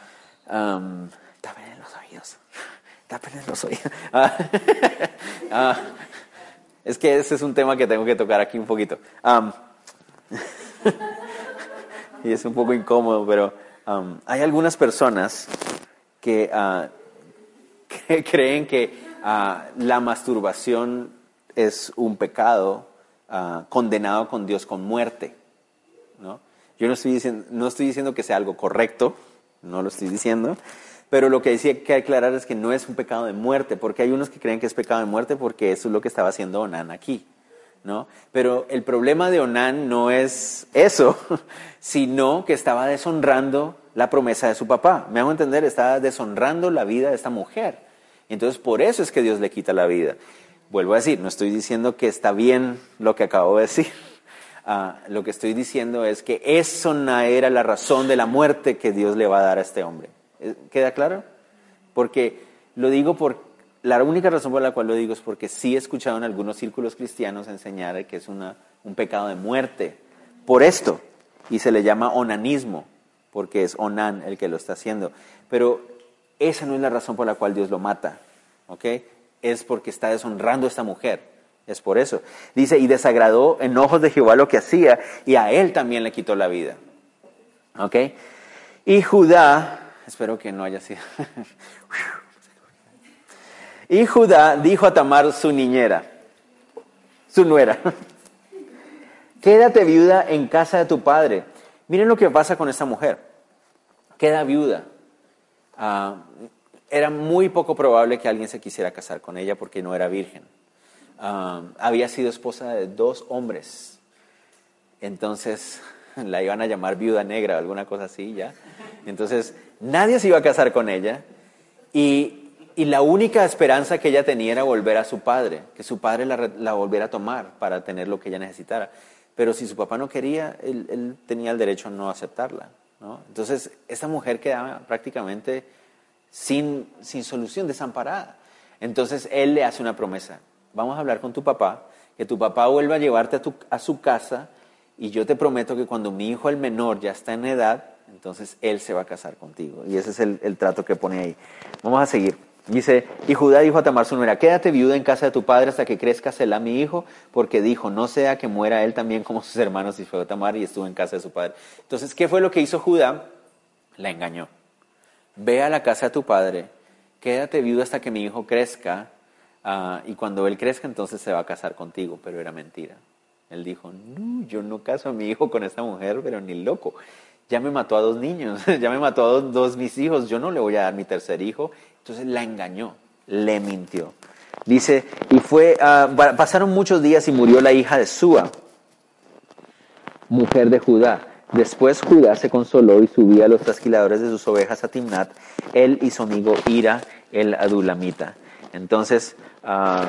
um, en los oídos. Tapen en los oídos. Ah, ah, es que ese es un tema que tengo que tocar aquí un poquito. y es un poco incómodo, pero hay algunas personas que, que creen que la masturbación es un pecado condenado con Dios con muerte. ¿no? Yo no estoy, diciendo, no estoy diciendo que sea algo correcto, no lo estoy diciendo, pero lo que hay que aclarar es que no es un pecado de muerte, porque hay unos que creen que es pecado de muerte porque eso es lo que estaba haciendo Onán aquí. ¿no? Pero el problema de Onán no es eso, sino que estaba deshonrando la promesa de su papá. Me hago entender, estaba deshonrando la vida de esta mujer. Entonces, por eso es que Dios le quita la vida. Vuelvo a decir, no estoy diciendo que está bien lo que acabo de decir. Ah, lo que estoy diciendo es que eso no era la razón de la muerte que Dios le va a dar a este hombre. ¿Eh? ¿Queda claro? Porque lo digo por... La única razón por la cual lo digo es porque sí he escuchado en algunos círculos cristianos enseñar que es un pecado de muerte por esto. Y se le llama onanismo, porque es onan el que lo está haciendo. Pero esa no es la razón por la cual Dios lo mata, ¿ok? Es porque está deshonrando a esta mujer. Es por eso. Dice, y desagradó en ojos de Jehová lo que hacía, y a él también le quitó la vida. ¿Ok? Y Judá, espero que no haya sido. y Judá dijo a Tamar, su niñera, su nuera, quédate viuda en casa de tu padre. Miren lo que pasa con esta mujer. Queda viuda. Ah, era muy poco probable que alguien se quisiera casar con ella porque no era virgen. Ah, había sido esposa de dos hombres. Entonces la iban a llamar viuda negra o alguna cosa así ya. Entonces nadie se iba a casar con ella y, la única esperanza que ella tenía era volver a su padre, que su padre la, volviera a tomar para tener lo que ella necesitara. Pero si su papá no quería, él, tenía el derecho a no aceptarla. Entonces, esta mujer quedaba prácticamente sin, sin solución, desamparada. Entonces, él le hace una promesa. Vamos a hablar con tu papá, que tu papá vuelva a llevarte a, su casa y yo te prometo que cuando mi hijo el menor ya está en edad, entonces él se va a casar contigo. Y ese es el, el trato que pone ahí. Vamos a seguir. Dice, y Judá dijo a Tamar su nuera, quédate viuda en casa de tu padre hasta que crezca Selah mi hijo, porque dijo, no sea que muera él también como sus hermanos, y fue Tamar y estuvo en casa de su padre. Entonces, ¿qué fue lo que hizo Judá? La engañó. Ve a la casa de tu padre, quédate viuda hasta que mi hijo crezca, ah, y cuando él crezca entonces se va a casar contigo, pero era mentira. Él dijo, no, yo no caso a mi hijo con esta mujer, pero ni loco ya me mató a dos niños, ya me mató a dos, mis hijos, yo no le voy a dar mi tercer hijo. Entonces la engañó, le mintió. Dice, y fue, ah, pasaron muchos días y murió la hija de Sua, mujer de Judá. Después Judá se consoló y subía a los trasquiladores de sus ovejas a Timnat, él y su amigo Ira, el adulamita. Entonces, ah,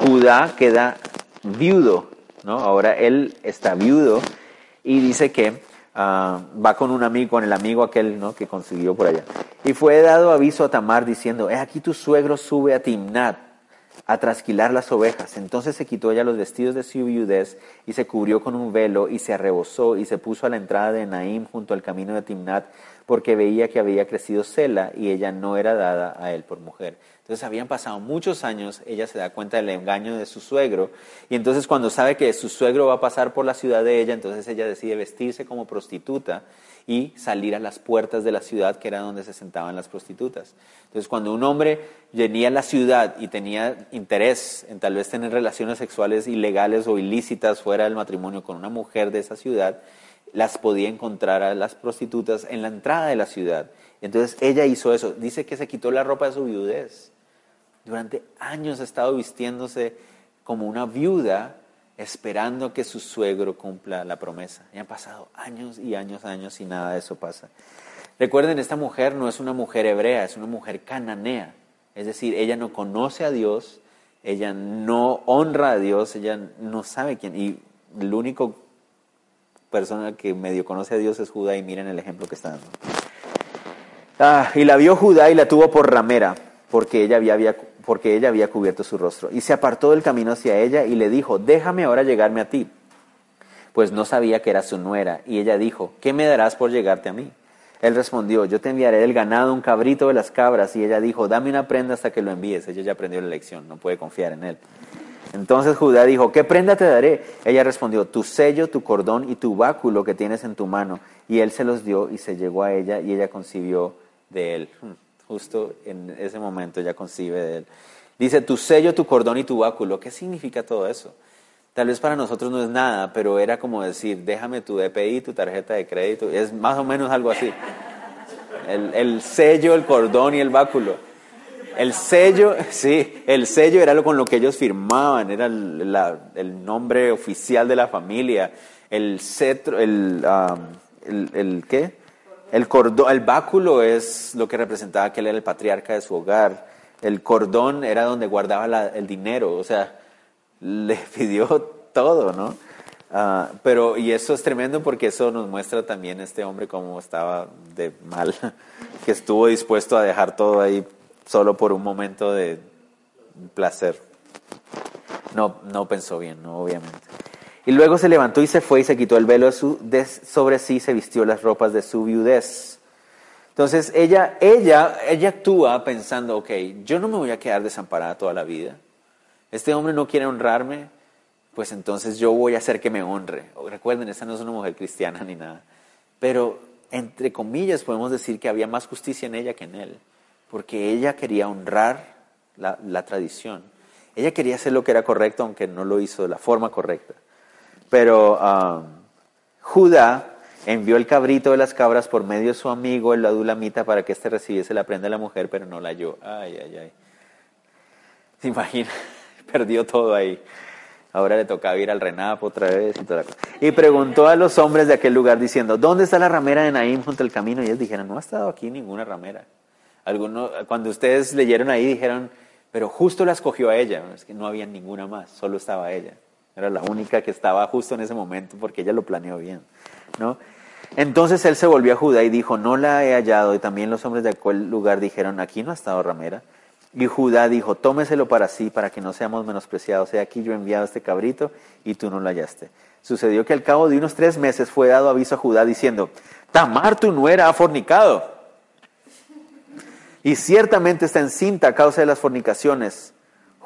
Judá queda viudo, ¿no? Ahora él está viudo y dice que Ah, va con un amigo, con el amigo aquel ¿no? que consiguió por allá. Y fue dado aviso a Tamar diciendo, he aquí tu suegro sube a Timnat a trasquilar las ovejas. Entonces se quitó ella los vestidos de su viudez y se cubrió con un velo y se arrebozó y se puso a la entrada de Naim junto al camino de Timnat porque veía que había crecido Sela y ella no era dada a él por mujer. Entonces habían pasado muchos años, ella se da cuenta del engaño de su suegro y entonces cuando sabe que su suegro va a pasar por la ciudad de ella, entonces ella decide vestirse como prostituta y salir a las puertas de la ciudad, que era donde se sentaban las prostitutas. Entonces, cuando un hombre venía a la ciudad y tenía interés en tal vez tener relaciones sexuales ilegales o ilícitas fuera del matrimonio con una mujer de esa ciudad, las podía encontrar a las prostitutas en la entrada de la ciudad. Entonces ella hizo eso. Dice que se quitó la ropa de su viudez. Durante años ha estado vistiéndose como una viuda esperando que su suegro cumpla la promesa. Y han pasado años y años, años y nada de eso pasa. Recuerden, esta mujer no es una mujer hebrea, es una mujer cananea. Es decir, ella no conoce a Dios, ella no honra a Dios, ella no sabe quién. Y el único persona que medio conoce a Dios es Judá y miren el ejemplo que está dando. Ah, y la vio Judá y la tuvo por ramera, porque ella había, porque ella había cubierto su rostro. Y se apartó del camino hacia ella y le dijo, déjame ahora llegarme a ti. Pues no sabía que era su nuera. Y ella dijo, ¿qué me darás por llegarte a mí? Él respondió, yo te enviaré el ganado, un cabrito de las cabras. Y ella dijo, dame una prenda hasta que lo envíes. Ella ya aprendió la lección, no puede confiar en él. Entonces Judá dijo, ¿qué prenda te daré? Ella respondió, tu sello, tu cordón y tu báculo que tienes en tu mano. Y él se los dio y se llegó a ella y ella concibió de él. Justo en ese momento ella concibe de él. Dice, tu sello, tu cordón y tu báculo. ¿Qué significa todo eso? Tal vez para nosotros no es nada, pero era como decir, déjame tu DPI, tu tarjeta de crédito. Es más o menos algo así. El, el sello, el cordón y el báculo. El sello, sí, el sello era lo con lo que ellos firmaban, era el, nombre oficial de la familia. El cetro, el, el, el, ¿qué? El cordón, el báculo es lo que representaba que él era el patriarca de su hogar. El cordón era donde guardaba el dinero, o sea, le pidió todo, ¿no? Ah, pero, y eso es tremendo porque eso nos muestra también este hombre cómo estaba de mal, que estuvo dispuesto a dejar todo ahí solo por un momento de placer. No, no pensó bien, no, obviamente. Y luego se levantó y se fue y se quitó el velo de su, sobre sí, se vistió las ropas de su viudez. Entonces ella, ella, ella actúa pensando, ok, yo no me voy a quedar desamparada toda la vida. Este hombre no quiere honrarme, pues entonces yo voy a hacer que me honre. Recuerden, esta no es una mujer cristiana ni nada. Pero, entre comillas, podemos decir que había más justicia en ella que en él porque ella quería honrar la, tradición. Ella quería hacer lo que era correcto, aunque no lo hizo de la forma correcta. Pero um, Judá envió el cabrito de las cabras por medio de su amigo, el adulamita, para que éste recibiese la prenda de la mujer, pero no la halló. Ay, ay, ay. ¿Se imagina? Perdió todo ahí. Ahora le tocaba ir al Renapo otra vez y toda la cosa. Y preguntó a los hombres de aquel lugar diciendo, ¿dónde está la ramera de Naim junto al camino? Y ellos dijeron, no ha estado aquí ninguna ramera. Algunos, cuando ustedes leyeron ahí dijeron, pero justo la escogió a ella. Es que no había ninguna más, solo estaba ella. Era la única que estaba justo en ese momento porque ella lo planeó bien. ¿no? Entonces él se volvió a Judá y dijo, no la he hallado. Y también los hombres de aquel lugar dijeron, aquí no ha estado ramera. Y Judá dijo, tómeselo para sí, para que no seamos menospreciados. He aquí yo he enviado este cabrito y tú no lo hallaste. Sucedió que al cabo de unos tres meses fue dado aviso a Judá diciendo, Tamar tu nuera ha fornicado y ciertamente está encinta a causa de las fornicaciones.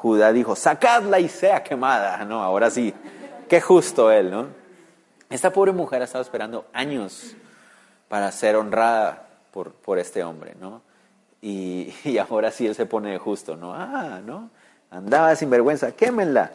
Judá dijo, sacadla y sea quemada. No, ahora sí, qué justo él, ¿no? Esta pobre mujer ha estado esperando años para ser honrada por, por este hombre, ¿no? Y, y, ahora sí él se pone justo, ¿no? Ah, ¿no? Andaba sin vergüenza, quémenla.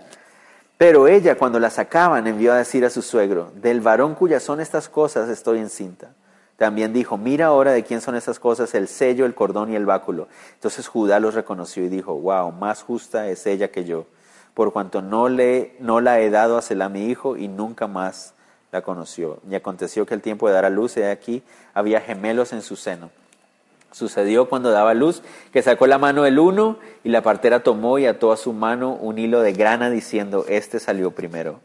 Pero ella, cuando la sacaban, envió a decir a su suegro, del varón cuyas son estas cosas estoy encinta. También dijo, mira ahora de quién son esas cosas, el sello, el cordón y el báculo. Entonces Judá los reconoció y dijo, wow, más justa es ella que yo, por cuanto no, le, no la he dado a Selah mi hijo y nunca más la conoció. Y aconteció que el tiempo de dar a luz, de aquí, había gemelos en su seno. Sucedió cuando daba luz que sacó la mano el uno y la partera tomó y ató a su mano un hilo de grana diciendo, este salió primero.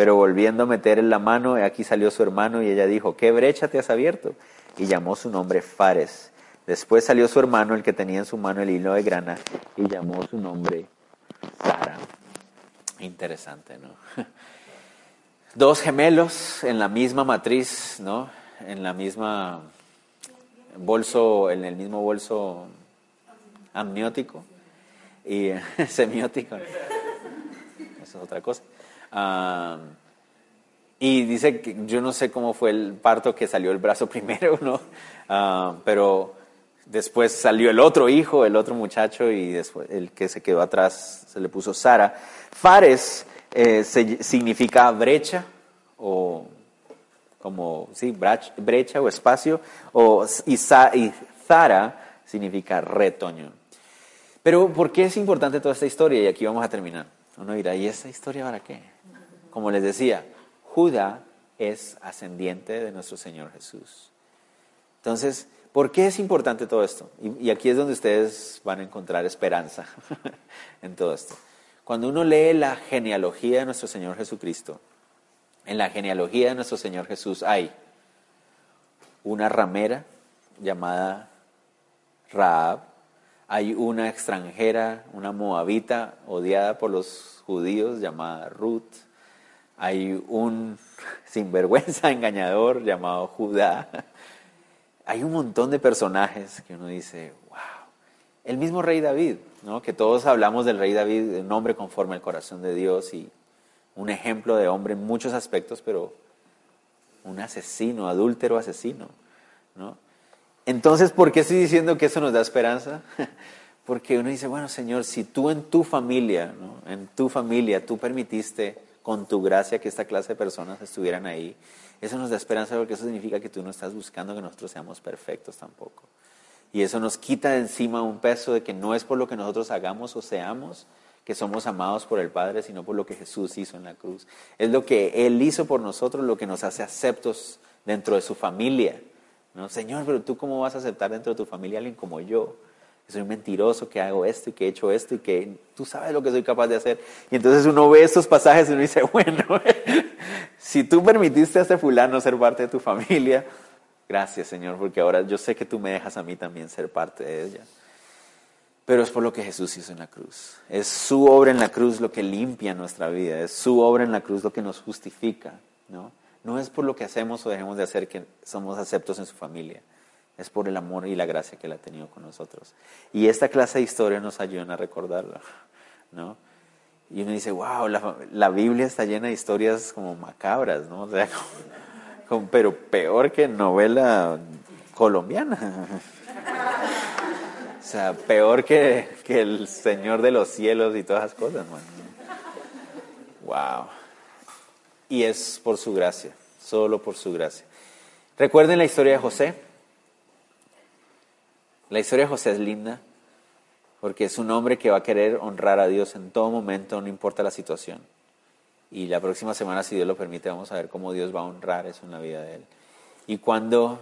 Pero volviendo a meter en la mano, aquí salió su hermano y ella dijo, ¿qué brecha te has abierto? Y llamó su nombre Fares. Después salió su hermano, el que tenía en su mano el hilo de grana, y llamó su nombre Sara. Interesante, ¿no? Dos gemelos en la misma matriz, ¿no? En la misma bolso, en el mismo bolso amniótico y semiótico. Eso es otra cosa Y dice que yo no sé cómo fue el parto que salió el brazo primero, ¿no? Pero después salió el otro hijo, el otro muchacho, y después el que se quedó atrás se le puso Sara. Fares eh, significa brecha o como, sí, brecha o espacio, o, y, y Zara significa retoño. Pero ¿por qué es importante toda esta historia? Y aquí vamos a terminar. Uno dirá, ¿y esta historia para qué? Como les decía, Judá es ascendiente de nuestro Señor Jesús. Entonces, ¿por qué es importante todo esto? Y, y aquí es donde ustedes van a encontrar esperanza en todo esto. Cuando uno lee la genealogía de nuestro Señor Jesucristo, en la genealogía de nuestro Señor Jesús hay una ramera llamada Raab, hay una extranjera, una moabita odiada por los judíos llamada Ruth, hay un sinvergüenza engañador llamado Judá, hay un montón de personajes que uno dice, wow, el mismo rey David, ¿no? que todos hablamos del rey David, un hombre conforme al corazón de Dios y un ejemplo de hombre en muchos aspectos, pero un asesino, adúltero asesino, ¿no? Entonces, ¿por qué estoy diciendo que eso nos da esperanza? Porque uno dice, bueno, Señor, si tú en tu familia, ¿no? en tu familia, tú permitiste con tu gracia que esta clase de personas estuvieran ahí, eso nos da esperanza porque eso significa que tú no estás buscando que nosotros seamos perfectos tampoco. Y eso nos quita de encima un peso de que no es por lo que nosotros hagamos o seamos, que somos amados por el Padre, sino por lo que Jesús hizo en la cruz. Es lo que Él hizo por nosotros lo que nos hace aceptos dentro de su familia. ¿no? Señor, pero tú cómo vas a aceptar dentro de tu familia a alguien como yo? Soy mentiroso, que hago esto y que he hecho esto y que tú sabes lo que soy capaz de hacer. Y entonces uno ve estos pasajes y uno dice, bueno, si tú permitiste a este fulano ser parte de tu familia, gracias Señor, porque ahora yo sé que tú me dejas a mí también ser parte de ella pero es por lo que Jesús hizo en la cruz. Es su obra en la cruz lo que limpia nuestra vida, es su obra en la cruz lo que nos justifica, ¿no? No es por lo que hacemos o dejemos de hacer que somos aceptos en su familia, es por el amor y la gracia que Él ha tenido con nosotros. Y esta clase de historia nos ayuda a recordarlo, ¿no? Y uno dice, wow, la, Biblia está llena de historias como macabras, ¿no? O sea, pero peor que novela colombiana. O sea, peor que, el Señor de los cielos y todas esas cosas, Wow. Y es por su gracia, solo por su gracia. Recuerden la historia de José. La historia de José es linda porque es un hombre que va a querer honrar a Dios en todo momento, no importa la situación. Y la próxima semana, si Dios lo permite, vamos a ver cómo Dios va a honrar eso en la vida de él. Y cuando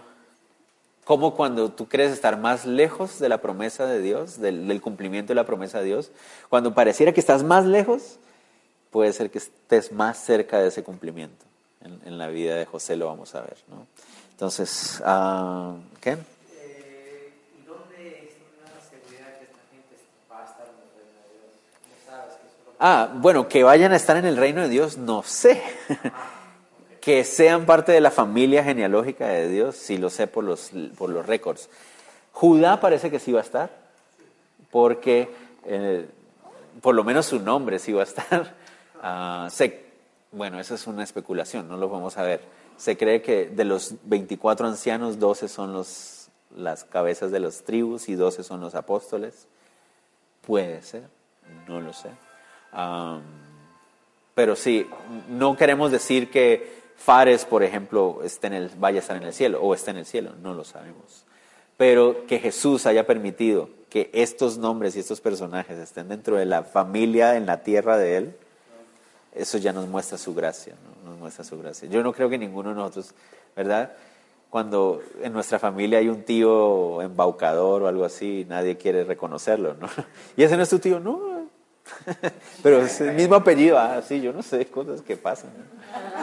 como cuando tú crees estar más lejos de la promesa de Dios, del, cumplimiento de la promesa de Dios, cuando pareciera que estás más lejos, puede ser que estés más cerca de ese cumplimiento. En, la vida de José lo vamos a ver. ¿no? Entonces, uh, ¿qué? Eh, ¿Y dónde está la seguridad que esta gente va a estar en el reino de Dios? ¿No sabes que Ah, bueno, que vayan a estar en el reino de Dios, no sé. que sean parte de la familia genealógica de Dios, si lo sé por los, por los récords. Judá parece que sí va a estar, porque eh, por lo menos su nombre sí va a estar. Ah, bueno, esa es una especulación, no lo vamos a ver. Se cree que de los 24 ancianos, 12 son los, las cabezas de las tribus y 12 son los apóstoles. Puede ser, no lo sé. Pero sí, no queremos decir que Fares, por ejemplo, esté en el, vaya a estar en el cielo o está en el cielo, no lo sabemos. Pero que Jesús haya permitido que estos nombres y estos personajes estén dentro de la familia en la tierra de Él, eso ya nos muestra su gracia, ¿no? nos muestra su gracia. Yo no creo que ninguno de nosotros, ¿verdad? Cuando en nuestra familia hay un tío embaucador o algo así, nadie quiere reconocerlo, ¿no? Y ese no es tu tío, no. Pero es el mismo apellido, ah, sí, yo no sé, cosas que pasan.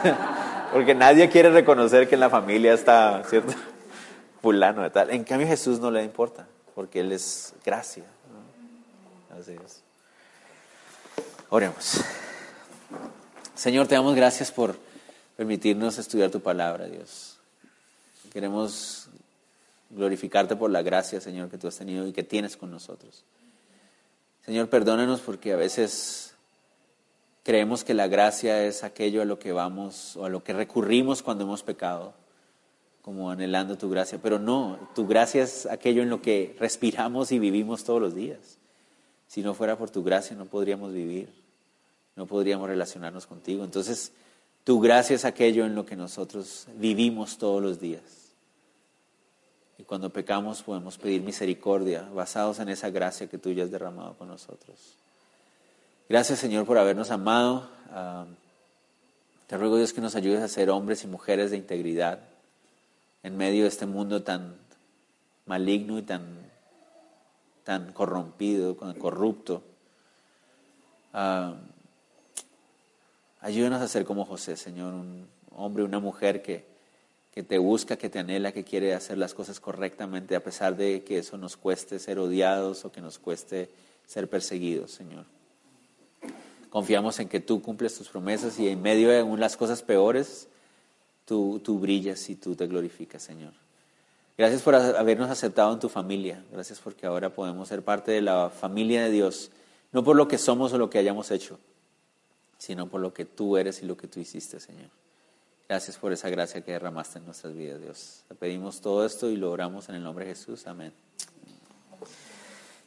Porque nadie quiere reconocer que en la familia está, ¿cierto? Fulano de tal. En cambio, Jesús no le importa, porque Él es gracia. Así es. Oremos. Señor, te damos gracias por permitirnos estudiar tu palabra, Dios. Queremos glorificarte por la gracia, Señor, que tú has tenido y que tienes con nosotros. Señor, perdónanos porque a veces creemos que la gracia es aquello a lo que vamos o a lo que recurrimos cuando hemos pecado, como anhelando tu gracia. Pero no, tu gracia es aquello en lo que respiramos y vivimos todos los días. Si no fuera por tu gracia no podríamos vivir, no podríamos relacionarnos contigo. Entonces, tu gracia es aquello en lo que nosotros vivimos todos los días. Y cuando pecamos podemos pedir misericordia basados en esa gracia que tú ya has derramado con nosotros. Gracias Señor por habernos amado. Ah, te ruego Dios que nos ayudes a ser hombres y mujeres de integridad en medio de este mundo tan maligno y tan, tan corrompido, corrupto. Uh, ayúdanos a ser como José, Señor, un hombre, una mujer que, que te busca, que te anhela, que quiere hacer las cosas correctamente, a pesar de que eso nos cueste ser odiados o que nos cueste ser perseguidos, Señor. Confiamos en que tú cumples tus promesas y en medio de las cosas peores, tú, tú brillas y tú te glorificas, Señor. Gracias por habernos aceptado en tu familia. Gracias porque ahora podemos ser parte de la familia de Dios, no por lo que somos o lo que hayamos hecho, sino por lo que tú eres y lo que tú hiciste, Señor. Gracias por esa gracia que derramaste en nuestras vidas, Dios. Te pedimos todo esto y lo oramos en el nombre de Jesús. Amén.